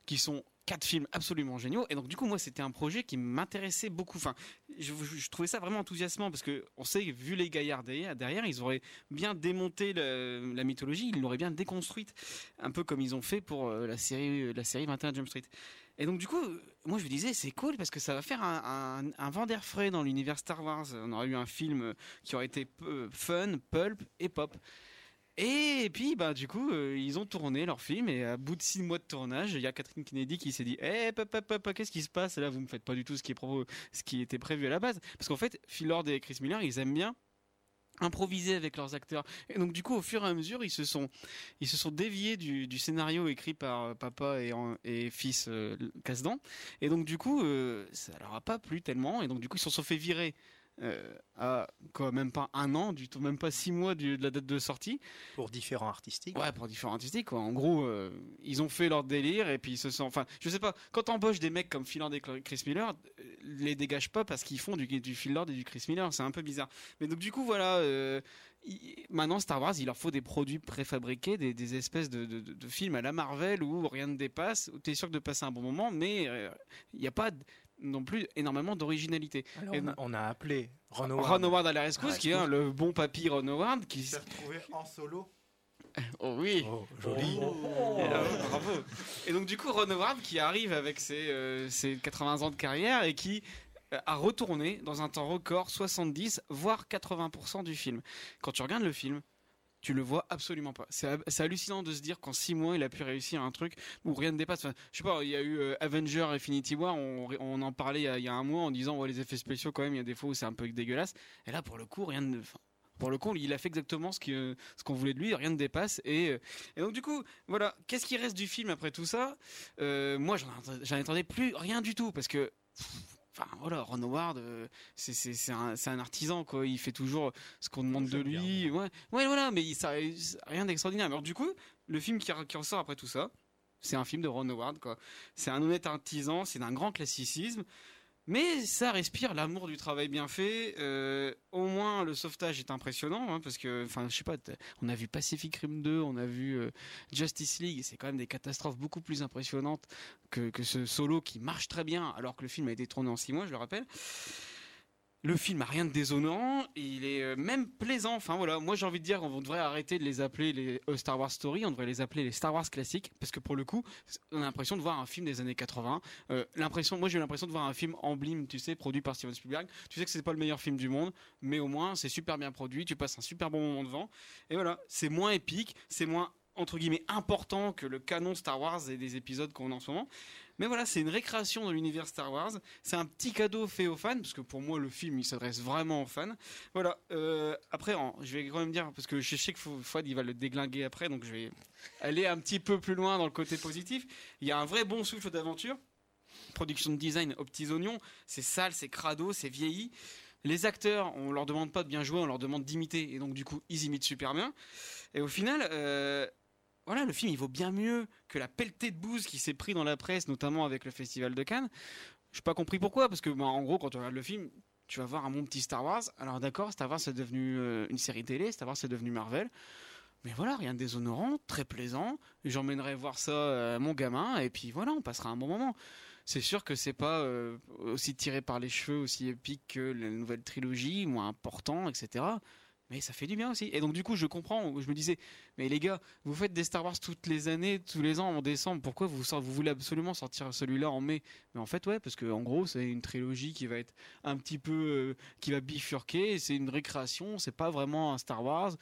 qui sont quatre films absolument géniaux. Et donc du coup moi c'était un projet qui m'intéressait beaucoup. Enfin je, trouvais ça vraiment enthousiasmant parce que on sait vu les gaillards derrière, derrière, ils auraient bien démonté la mythologie, ils l'auraient bien déconstruite, un peu comme ils ont fait pour euh, la série la série 21 Jump Street. Et donc du coup, euh, moi je me disais c'est cool parce que ça va faire un, un, un vent d'air frais dans l'univers Star Wars. On aurait eu un film qui aurait été euh, fun, pulp et pop. Et puis, bah, du coup, euh, ils ont tourné leur film et à bout de six mois de tournage, il y a Catherine Kennedy qui s'est dit Eh, pop, pop, qu'est-ce qui se passe? Là, vous me faites pas du tout ce qui, est ce qui était prévu à la base. Parce qu'en fait, Phil Lord et Chris Miller, ils aiment bien improviser avec leurs acteurs. Et donc du coup, au fur et à mesure, ils se sont, ils se sont déviés du, scénario écrit par euh, papa et fils euh, Casdan. Et donc du coup, euh, ça leur a pas plu tellement. Et donc du coup, ils se sont fait virer. Euh, à quoi, même pas un an, du tout, même pas six mois du- de la date de sortie. Pour différents artistiques. Ouais, pour différents artistiques. Quoi. En gros, euh, ils ont fait leur délire et puis ils se sont. Enfin, je sais pas. Quand t'embauches des mecs comme Phil Lord et Chris Miller, euh, les dégage pas parce qu'ils font du, du Phil Lord et du Chris Miller. C'est un peu bizarre. Mais donc du coup, voilà. euh, il- maintenant, Star Wars, il leur faut des produits préfabriqués, des, des espèces de, de- de- de films à la Marvel où rien ne dépasse, où t'es sûr de passer un bon moment, mais il n'y a pas non plus énormément d'originalité. On, a, on a appelé Ron Howard. Ron Howard à la rescousse, qui est hein, le bon papy Ron Howard, qui s'est retrouvé en solo. Oh oui. joli. Et là, bravo. Et donc du coup, Ron Howard qui arrive avec ses, euh, ses 80 ans de carrière et qui euh, a retourné dans un temps record 70 voire 80% du film. Quand tu regardes le film, tu le vois absolument pas. C'est hallucinant de se dire qu'en 6 mois, il a pu réussir un truc où rien ne dépasse. Enfin, je sais pas, il y a eu euh, Avenger Infinity War, on, en parlait il y, a, un mois en disant ouais les effets spéciaux quand même, il y a des fois où c'est un peu dégueulasse. Et là pour le coup, rien ne pour le coup, il a fait exactement ce qu'on voulait de lui, rien ne dépasse. Et, euh, et donc du coup, voilà, qu'est-ce qui reste du film après tout ça? Euh, Moi, j'en attendais plus rien du tout parce que. Enfin voilà, Ron Howard, euh, c'est un, artisan quoi. Il fait toujours ce qu'on demande de lui. Ouais, ouais, voilà, mais ça, rien d'extraordinaire. Alors du coup, le film qui, qui ressort après tout ça, c'est un film de Ron Howard quoi. C'est un honnête artisan, c'est d'un grand classicisme. Mais ça respire l'amour du travail bien fait. Euh, au moins, le sauvetage est impressionnant, hein, parce que, enfin, je sais pas, on a vu Pacific Rim 2, on a vu euh, Justice League, c'est quand même des catastrophes beaucoup plus impressionnantes que, que ce solo qui marche très bien, alors que le film a été tourné en six mois, je le rappelle. Le film a rien de déshonorant, il est euh, même plaisant. Enfin voilà, moi j'ai envie de dire qu'on devrait arrêter de les appeler les euh, Star Wars Story, on devrait les appeler les Star Wars classiques, parce que pour le coup, on a l'impression de voir un film des années 80. Euh, l'impression, moi j'ai eu l'impression de voir un film emblème, tu sais, produit par Steven Spielberg. Tu sais que c'est pas le meilleur film du monde, mais au moins c'est super bien produit, tu passes un super bon moment devant. Et voilà, c'est moins épique, c'est moins entre guillemets important que le canon Star Wars et des épisodes qu'on a en ce moment. Mais voilà, c'est une récréation dans l'univers Star Wars. C'est un petit cadeau fait aux fans, parce que pour moi, le film, il s'adresse vraiment aux fans. Voilà. Euh, après, je vais quand même dire, parce que je sais que Fouad, il va le déglinguer après, donc je vais aller un petit peu plus loin dans le côté positif. Il y a un vrai bon souffle d'aventure. Production de design aux petits oignons. C'est sale, c'est crado, c'est vieilli. Les acteurs, on leur demande pas de bien jouer, on leur demande d'imiter. Et donc, du coup, ils imitent super bien. Et au final, euh, voilà, le film il vaut bien mieux que la pelletée de bouse qui s'est pris dans la presse, notamment avec le Festival de Cannes. Je n'ai pas compris pourquoi, parce que bah, en gros, quand tu regardes le film, tu vas voir un bon petit Star Wars. Alors d'accord, Star Wars c'est devenu euh, une série télé, Star Wars c'est devenu Marvel. Mais voilà, rien de déshonorant, très plaisant. J'emmènerai voir ça à mon gamin, et puis voilà, on passera un bon moment. C'est sûr que c'est pas euh, aussi tiré par les cheveux, aussi épique que la nouvelle trilogie, moins important, etc mais ça fait du bien aussi. Et donc du coup, je comprends. Je me disais, mais les gars, vous faites des Star Wars toutes les années, tous les ans en décembre. Pourquoi vous vous voulez absolument sortir celui-là en mai? Mais en fait, ouais, parce que en gros, c'est une trilogie qui va être un petit peu, euh, qui va bifurquer. C'est une récréation. C'est pas vraiment un Star Wars.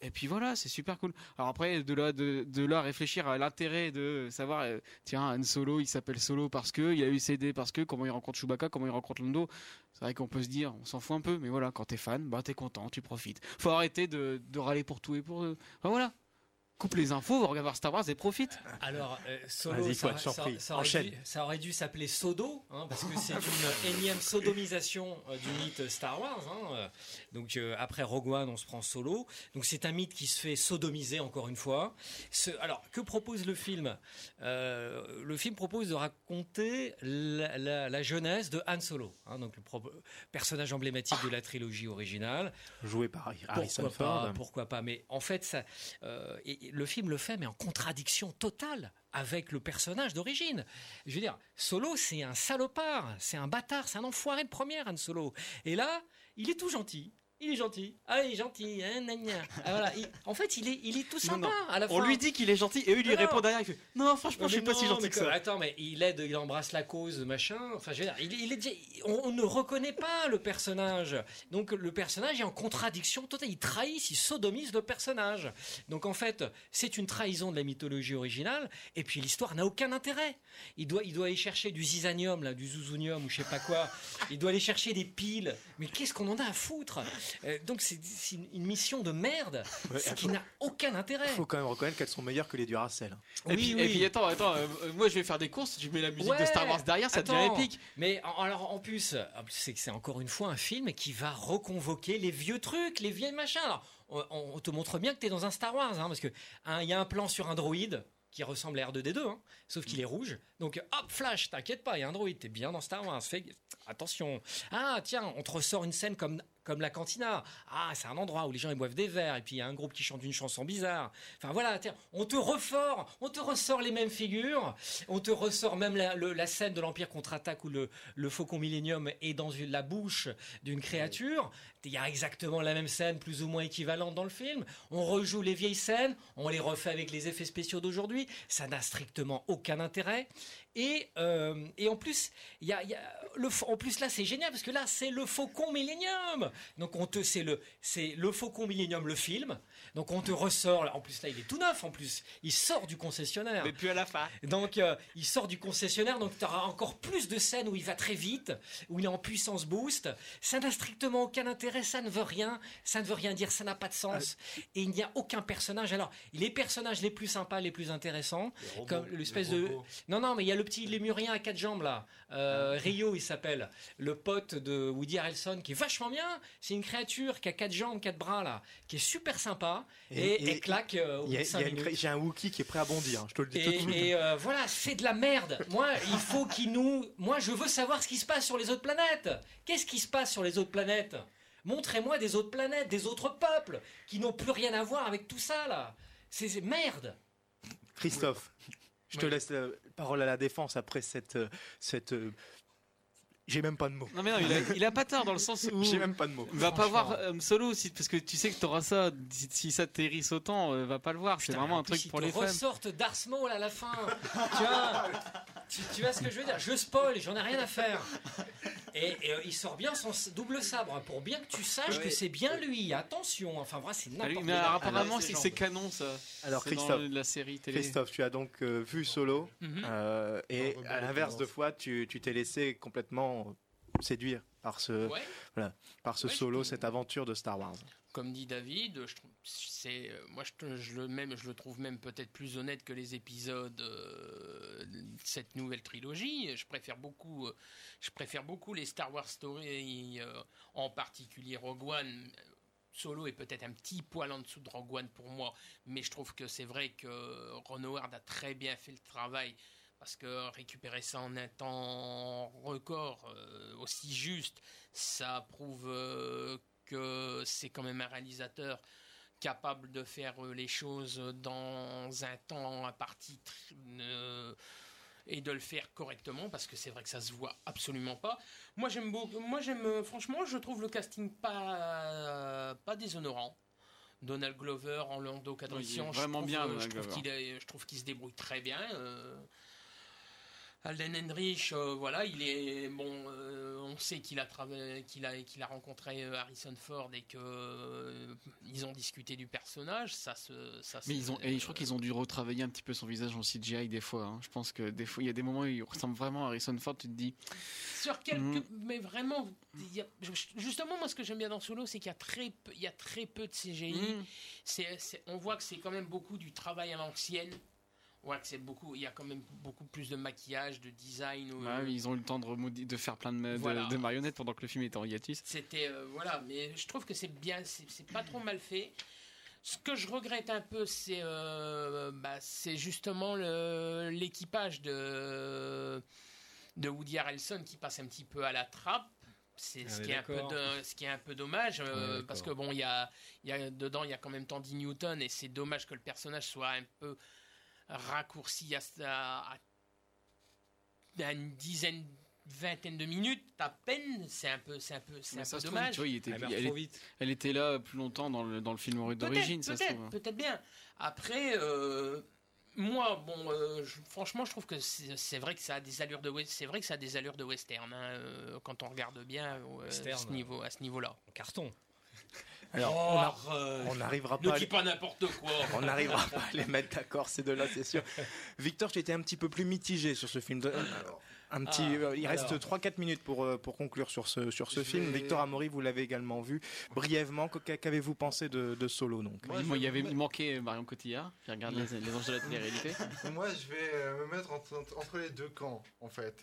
Et puis voilà, c'est super cool. Alors après, de là, de, de là réfléchir à l'intérêt de savoir, euh, tiens, Han Solo, il s'appelle Solo parce que, il a eu CD parce que, comment il rencontre Chewbacca, comment il rencontre Lando. C'est vrai qu'on peut se dire, on s'en fout un peu, mais voilà, quand t'es fan, bah t'es content, tu profites. Faut arrêter de, de râler pour tout et pour. Enfin, voilà, coupe les infos, regarde Star Wars et profite. Alors, euh, Solo, ça, ça, aurait dû, s'appeler Sodo, hein, parce que c'est une énième sodomisation euh, du mythe Star Wars. Hein, euh. donc après Rogue One, on se prend Solo. Donc c'est un mythe qui se fait sodomiser encore une fois. alors que propose le film? Le film propose de raconter la, jeunesse de Han Solo, hein, donc le personnage emblématique de la trilogie originale, joué par Harrison pourquoi Ford. Pas, pourquoi pas Mais en fait, ça, le film le fait, mais en contradiction totale avec le personnage d'origine. Je veux dire, Solo, c'est un salopard, c'est un bâtard, c'est un enfoiré de première, Han Solo. Et là, il est tout gentil il est gentil. Ah, il est gentil. Hein, ah, voilà. en fait, il est, il est tout sympa à la On lui dit qu'il est gentil et eux, il lui répond derrière. Il fait Non, franchement, je suis pas si gentil que ça. Attends, mais il aide, il embrasse la cause, machin. Enfin, je veux dire, il, est, on, ne reconnaît pas le personnage. Donc, le personnage est en contradiction totale. Il trahit, il sodomise le personnage. Donc, en fait, c'est une trahison de la mythologie originale. Et puis, l'histoire n'a aucun intérêt. Il doit, il doit aller chercher du zizanium, là, du zouzounium ou je sais pas quoi. Il doit aller chercher des piles. Mais qu'est-ce qu'on en a à foutre? Euh, donc c'est une mission de merde qui n'a aucun intérêt. Il faut quand même reconnaître qu'elles sont meilleures que les Duracell. Et, puis, et puis attends, attends, euh, moi je vais faire des courses, je mets la musique de Star Wars derrière, ça devient épique. Mais alors en plus, c'est que c'est encore une fois un film qui va reconvoquer les vieux trucs, les vieilles machins. Alors on, te montre bien que tu es dans un Star Wars, hein, parce que hein, il y a un plan sur un droïde qui ressemble à R2D2, hein, sauf qu'il est rouge. Donc hop, Flash, t'inquiète pas, il y a un droïde, t'es bien dans Star Wars, fais attention. Ah tiens, on te ressort une scène comme comme la cantina. Ah, c'est un endroit où les gens ils boivent des verres et puis il y a un groupe qui chante une chanson bizarre. Enfin voilà, on te refort, on te ressort les mêmes figures, on te ressort même la, scène de l'Empire contre-attaque où le, Faucon Millennium est dans la bouche d'une créature. Il y a exactement la même scène, plus ou moins équivalente dans le film. On rejoue les vieilles scènes, on les refait avec les effets spéciaux d'aujourd'hui. Ça n'a strictement aucun intérêt. Et, euh, et en plus, y a le, en plus là, c'est génial parce que là, c'est le Faucon Millennium. Donc on te, c'est le, c'est le Faucon Millennium, le film. Donc on te ressort. En plus là, il est tout neuf. En plus, il sort du concessionnaire. Mais plus à la fin. Donc euh, il sort du concessionnaire. Donc tu auras encore plus de scènes où il va très vite, où il est en puissance boost. Ça n'a strictement aucun intérêt. Ça ne veut rien. Ça ne veut rien dire. Ça n'a pas de sens. Et il n'y a aucun personnage. Alors les personnages les plus sympas, les plus intéressants, comme l'espèce de. Non non, mais il y a le petit lémurien à quatre jambes là. Euh, Rio, il s'appelle. Le pote de Woody Harrelson, qui est vachement bien. C'est une créature qui a quatre jambes, quatre bras là, qui est super sympa et, et, claque euh, J'ai un Wookie qui est prêt à bondir. Hein, je te le dis tout de suite. Et euh, voilà, c'est de la merde. Moi, il faut qu'il nous. Moi, je veux savoir ce qui se passe sur les autres planètes. Qu'est-ce qui se passe sur les autres planètes? Montrez-moi des autres planètes, des autres peuples qui n'ont plus rien à voir avec tout ça là. C'est merde. Christophe. Je te laisse la parole à la défense après cette, euh, cette euh, j'ai même pas de mots. Non mais non, il a, il a pas tort dans le sens où. J'ai même pas de mots. Il va pas voir euh, solo aussi parce que tu sais que tu auras ça si, ça t'hérisse autant, euh, va pas le voir. C'est vraiment un truc pour les fans. ressortent Darth Maul à la fin. tu, vois, tu, vois ce que je veux dire? Je spoil, j'en ai rien à faire. Et, euh, il sort bien son double sabre pour bien que tu saches que c'est bien lui. Attention, enfin voilà, c'est n'importe Mais quoi. apparemment, c'est c'est canon ça. Alors dans Christophe, la série télé. Christophe, tu as donc euh, vu Solo Mhm. euh, et à l'inverse de fois, tu tu t'es laissé complètement séduire par ce Ouais. voilà, par ce Ouais, Solo, cette aventure de Star Wars. Comme dit David, je c'est, euh, moi je, je le même, je le trouve même peut-être plus honnête que les épisodes euh, de cette nouvelle trilogie. Je préfère beaucoup, euh, je préfère beaucoup les Star Wars Story, euh, en particulier Rogue One. Solo est peut-être un petit poil en dessous de Rogue One pour moi, mais je trouve que c'est vrai que Ron Howard a très bien fait le travail parce que récupérer ça en un temps record euh, aussi juste, ça prouve euh, que c'est quand même un réalisateur capable de faire euh, les choses dans un temps imparti tr- euh, et de le faire correctement parce que c'est vrai que ça se voit absolument pas. Moi j'aime beaucoup, moi j'aime franchement, je trouve le casting pas pas déshonorant. Donald Glover en Lando Cadrician, Oui, est je vraiment trouve, bien, euh, je trouve qu'il se débrouille très bien. euh, Alden Henrich, euh, voilà, il est bon. euh, on sait qu'il a travaillé, qu'il a, qu'il a rencontré euh, Harrison Ford et que euh, ils ont discuté du personnage. Ça se, ça Mais ils ont, et je crois qu'ils ont dû retravailler un petit peu son visage en CGI des fois. hein. Je pense que des fois, il y a des moments où il ressemble vraiment à Harrison Ford. Tu te dis, Sur quelques, Mhm. mais vraiment, il y a- justement, moi, ce que j'aime bien dans Solo, c'est qu'il y a très, peu, il y a très peu de CGI. C'est, c'est- on voit que c'est quand même beaucoup du travail à l'ancienne. Que c'est beaucoup, il y a quand même beaucoup plus de maquillage, de design. ou- ouais, ils ont eu le temps de, faire plein de, de- Voilà. de marionnettes pendant que le film était en hiatus. C'était euh, voilà, mais je trouve que c'est bien, c'est pas trop mal fait. Ce que je regrette un peu, c'est euh, bah, c'est justement l'équipage de de Woody Harrelson qui passe un petit peu à la trappe. C'est Ah ce, ouais, qui est un peu d'accord. de- ce qui est un peu dommage euh, Ouais, d'accord. parce que bon il y a, il y a dedans il y a quand même Tandy Newton et c'est dommage que le personnage soit un peu raccourci à, à- à une dizaine vingtaine de minutes à peine c'est un peu c'est un peu c'est un ça peu trouve, dommage tu vois, il était, Elle meurt elle, trop est- vite. elle était là plus longtemps dans le, dans le film Peut-être, d'origine, ça se peut-être, trouve. peut-être bien. Après, euh, moi, bon, euh, je- franchement, je trouve que c'est c'est vrai que ça a des allures de, c'est vrai que ça a des allures de western hein, euh, quand on regarde bien euh, Western, ce niveau, à ce niveau-là. Carton. Alors, Oh, on n'arrivera Ne pas. à dis les- pas n'importe quoi. On n'arrivera pas à les mettre d'accord, ces deux-là, c'est sûr. Victor, tu étais un petit peu plus mitigé sur ce film. De- Un petit, Ah, euh, il reste alors. 3-4 minutes pour, euh, pour conclure sur ce, sur ce film. vais- Victor Amaury, vous l'avez également vu. Brièvement, qu'a- qu'avez-vous pensé de, de Solo donc Moi, Moi, je il y avait manquait Marion Cotillard qui regarde les, les anges de la télé-réalité. Moi, je vais euh, me mettre entre, entre les deux camps, en fait.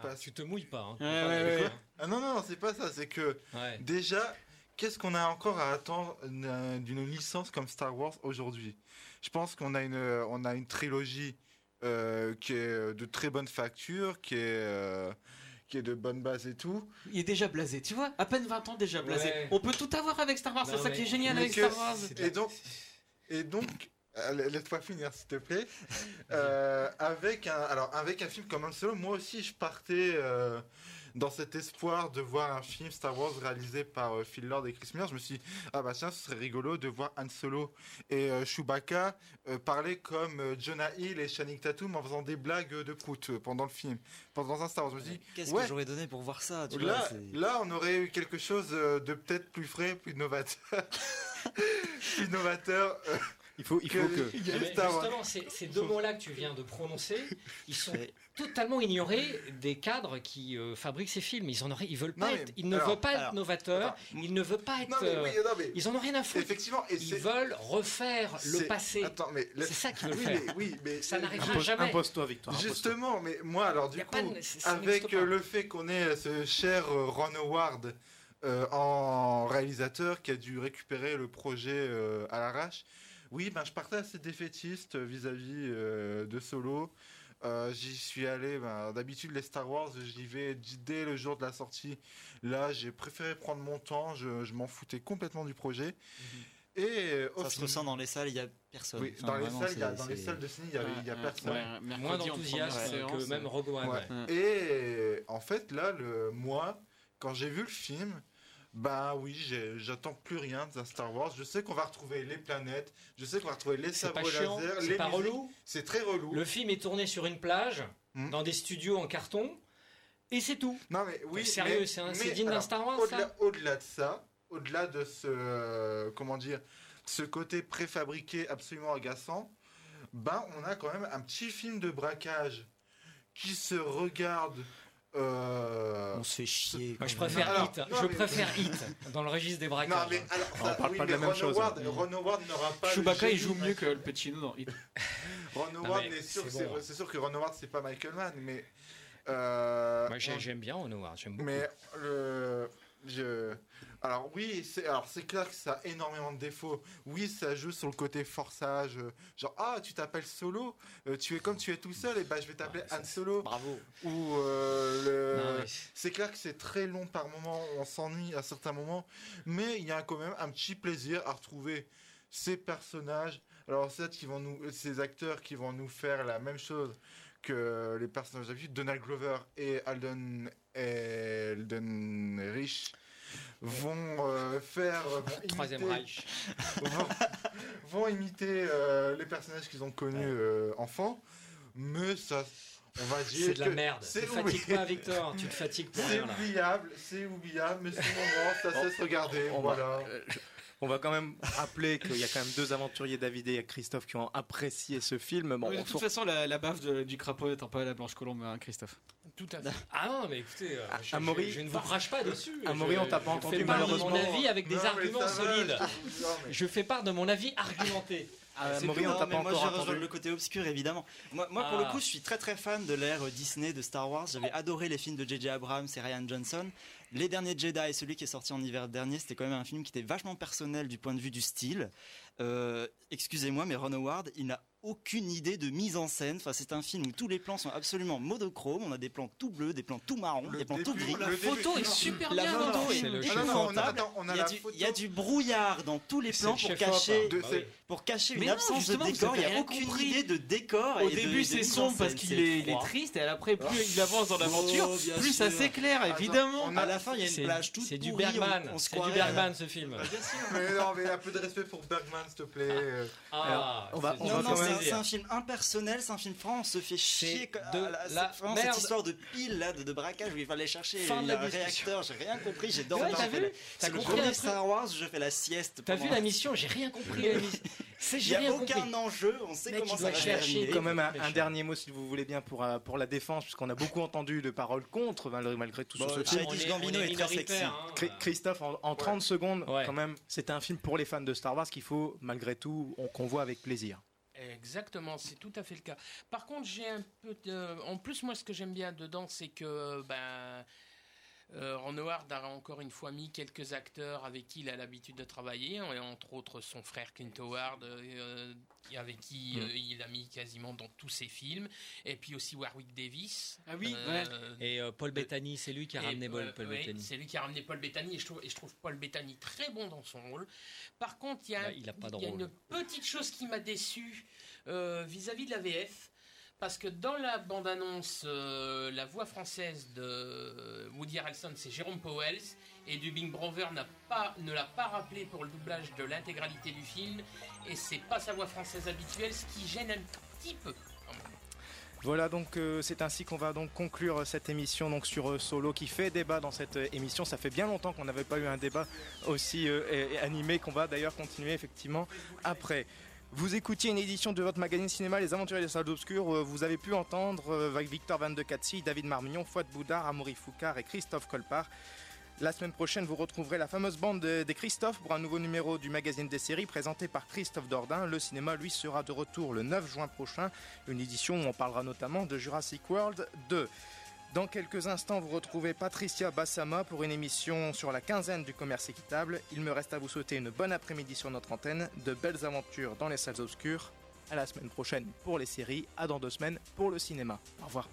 Ah, Parce- tu te mouilles pas. Hein. Ouais, ouais, ouais. Ah non, non, c'est pas ça. C'est que Ouais. déjà, qu'est-ce qu'on a encore à attendre d'une licence comme Star Wars aujourd'hui? Je pense qu'on a une, on a une trilogie euh, qui est de très bonne facture, qui est, euh, qui est de bonne base et tout. Il est déjà blasé, tu vois À peine 20 ans déjà blasé. Ouais. On peut tout avoir avec Star Wars, c'est ça qui est génial avec que- Star Wars. Et donc, et donc, laisse-moi finir s'il te plaît. Euh, avec un, alors avec un film comme Han Solo, moi aussi je partais euh, dans cet espoir de voir un film Star Wars réalisé par euh, Phil Lord et Chris Miller. Je me suis dit, ah bah tiens, ce serait rigolo de voir Han Solo et euh, Chewbacca euh, parler comme euh, Jonah Hill et Channing Tatum en faisant des blagues de prout pendant le film, pendant un Star Wars. Je me suis dit, Qu'est-ce ouais, que j'aurais donné pour voir ça tu Là, vois, c'est- là, on aurait eu quelque chose de peut-être plus frais, plus novateur. plus novateur. euh, Il faut, il faut que. justement, ces, ces deux mots-là que tu viens de prononcer, ils sont totalement ignorés des cadres qui euh, fabriquent ces films. Ils en auraient, ils veulent pas Non, mais- être, ils ne alors, veulent pas être alors, novateurs, attends. ils ne veulent pas être, Non, mais oui, euh, non, mais- ils en ont rien à foutre. Effectivement, et Ils veulent refaire le passé. Attends, mais C'est ça qu'ils veulent oui, faire. Mais, oui, mais Ça n'arrivera Impose- jamais. Impose-toi, Victor. impose-toi. Justement, mais moi, alors du coup, de- avec euh, le fait qu'on ait ce cher euh, Ron Howard euh, en réalisateur qui a dû récupérer le projet euh, à l'arrache, oui, ben, je partais assez défaitiste vis-à-vis euh, de Solo. Euh, j'y suis allé, ben, d'habitude les Star Wars, j'y vais dès le jour de la sortie. Là, j'ai préféré prendre mon temps, je, je m'en foutais complètement du projet. Et euh, au ça se ressent dans les salles, il y a personne. Oui, Enfin, dans les vraiment, salles, y a- dans les salles de ciné, il y a, personne. ouais, Moins d'enthousiasme que même Rogue One. Ouais. ouais. Et en fait, là, le, moi, quand j'ai vu le film, bah oui, j'attends plus rien d'un Star Wars. Je sais qu'on va retrouver les planètes, je sais qu'on va retrouver les sabres chiant, laser, c'est les pas relou. C'est très relou. Le film est tourné sur une plage, Hmm. dans des studios en carton. Et c'est tout. Non mais oui. Sérieux, mais- c'est digne d'un Star Wars, au-delà de ça, au-delà de ce euh, comment dire, ce côté préfabriqué absolument agaçant, ben on a quand même un petit film de braquage qui se regarde. Euh, On se fait chier. Moi, je préfère Alors, Hit. non, je mais- préfère Hit dans le registre des braquages. Non mais alors, On parle oui, pas de la même Ron chose, Howard, hein. Ron Howard n'aura pas. le Chewbacca, il joue mieux que Al Pacino dans Hit. Ron Howard, sûr, c'est bon. sûr que Ron Howard, c'est pas Michael Mann, mais. euh, Moi, j'ai- on- j'aime bien Ron Howard. J'aime beaucoup. Mais le, je, alors oui, c'est alors c'est clair que ça a énormément de défauts. Oui, ça joue sur le côté forçage, euh, genre ah tu t'appelles Solo, euh, tu es comme tu es tout seul, et bah je vais t'appeler Han Solo. Bravo. Ou euh, le, c'est clair que c'est très long par moment, on s'ennuie à certains moments, mais il y a quand même un petit plaisir à retrouver ces personnages. Alors c'est qui vont nous, ces acteurs qui vont nous faire la même chose que les personnages d'habitude, Donald Glover et Alden Rich vont euh, faire vont Troisième imiter- Reich. vont, vont imiter euh, les personnages qu'ils ont connus euh, enfants, mais ça, on va dire C'est de la merde. c'est Tu te fatigues pas, Victor. Tu te fatigues pour C'est oubliable, c'est oubliable, mais ce moment, ça cesse regarder. On Voilà. euh, On va quand même rappeler qu'il y a quand même deux aventuriers, David et Christophe, qui ont apprécié ce film. Bon, Oui, de toute façon, la, la baffe de- du crapaud n'étant pas la blanche colombe, hein, Christophe. Tout à fait. Ah non, mais écoutez, euh, je, Amaury- je- je ne vous crache pas dessus. Amaury, Je- on t'a pas je entendu, fais part de malheureusement. mon avis avec des Non, arguments va, solides. je te- non, mais- Je fais part de mon avis argumenté. Ah, Amaury, tout, on non, mais moi, je rejoins le côté obscur, évidemment. Moi, moi pour Ah. le coup, je suis très très fan de l'ère Disney de Star Wars. J'avais adoré les films de J.J. Abrams et Ryan Johnson. Les derniers Jedi, celui qui est sorti en hiver dernier, c'était quand même un film qui était vachement personnel du point de vue du style. Euh, Excusez-moi, mais Ron Howard, il n'a aucune idée de mise en scène. Enfin, c'est un film où tous les plans sont absolument monochromes. On a des plans tout bleus, des plans tout marrons, Le des plans tout gris. le photo début- est super La bien photo Ah chef. non, non, on a, épouvantable. attends, on a Il y, a la du, photo. il y a du brouillard dans tous les plans le pour chef-op, cacher, hein. de- Bah pour cacher Mais une non, absence de décor. Il n'y a aucune compris. idée de décor. Au et de- début, de c'est sombre parce qu'il est, triste, et après, plus il avance dans l'aventure, Oh, plus ça s'éclaire, évidemment. À la fin, il y a une plage toute c'est du Bergman. on se C'est du Bergman ce film. Mais non, mais un peu de respect pour Bergman, s'il te plaît. Ah, on va- c'est- un, film impersonnel, c'est un film franc, on se fait chier. De Ah, là, c'est la vraiment merde. cette histoire de pile là, de, de braquage où il fallait chercher Fin discussion. réacteur, j'ai rien compris, j'ai dormi. Ouais, t'as j'ai fait vu la- T'as C'est le premier Star Wars, je fais la sieste. T'as vu la mission J'ai rien compris. Il j'ai n'y a aucun compris. enjeu, on sait Mec, comment il ça doit va chercher terminer. Quand même un, dernier mot, si vous voulez bien, pour, euh, pour la défense, puisqu'on a beaucoup entendu de paroles contre, malgré, malgré tout, Bon, sur ce Childish film. Gambino est est très sexy. hein. Christophe, en, en 30 secondes, Ouais. quand même, c'est un film pour les fans de Star Wars qu'il faut, malgré tout, on- qu'on voit avec plaisir. Exactement, c'est tout à fait le cas. Par contre, j'ai un peu de... En plus, moi, ce que j'aime bien dedans, c'est que ben, Ron Howard a encore une fois mis quelques acteurs avec qui il a l'habitude de travailler, et entre autres son frère Clint Howard, euh, avec qui Mm. euh, il a mis quasiment dans tous ses films, et puis aussi Warwick Davis. Ah oui, Euh, Et euh, Paul Bettany, c'est lui qui a et, ramené Paul, euh, Paul ouais, Bettany. C'est lui qui a ramené Paul Bettany et je trouve, et je trouve Paul Bettany très bon dans son rôle. Par contre, il y a, il a pas de il y a rôle. une petite chose qui m'a déçu euh, vis-à-vis de la VF. Parce que dans la bande-annonce, euh, la voix française de Woody Harrelson, c'est Jérôme Powell, et du Big Brother n'a pas, ne l'a pas rappelé pour le doublage de l'intégralité du film, et c'est pas sa voix française habituelle, ce qui gêne un petit peu. Voilà, donc euh, c'est ainsi qu'on va donc conclure cette émission donc sur euh, Solo qui fait débat dans cette euh, émission. Ça fait bien longtemps qu'on n'avait pas eu un débat aussi euh, animé qu'on va d'ailleurs continuer effectivement après. Vous écoutiez une édition de votre magazine cinéma Les Aventuriers des Salles d'Obscur. Euh, Vous avez pu entendre euh, avec Victor Van de Catsi, David Marmignon, Fouad Boudard, Amaury Foucard et Christophe Colpart. La semaine prochaine, vous retrouverez la fameuse bande de- des Christophe pour un nouveau numéro du magazine des séries présenté par Christophe Dordain. Le cinéma, lui, sera de retour le 9 juin prochain. Une édition où on parlera notamment de Jurassic World 2. Dans quelques instants, vous retrouvez Patricia Bassama pour une émission sur la quinzaine du commerce équitable. Il me reste à vous souhaiter une bonne après-midi sur notre antenne, de belles aventures dans les salles obscures. À la semaine prochaine pour les séries, à dans deux semaines pour le cinéma. Au revoir.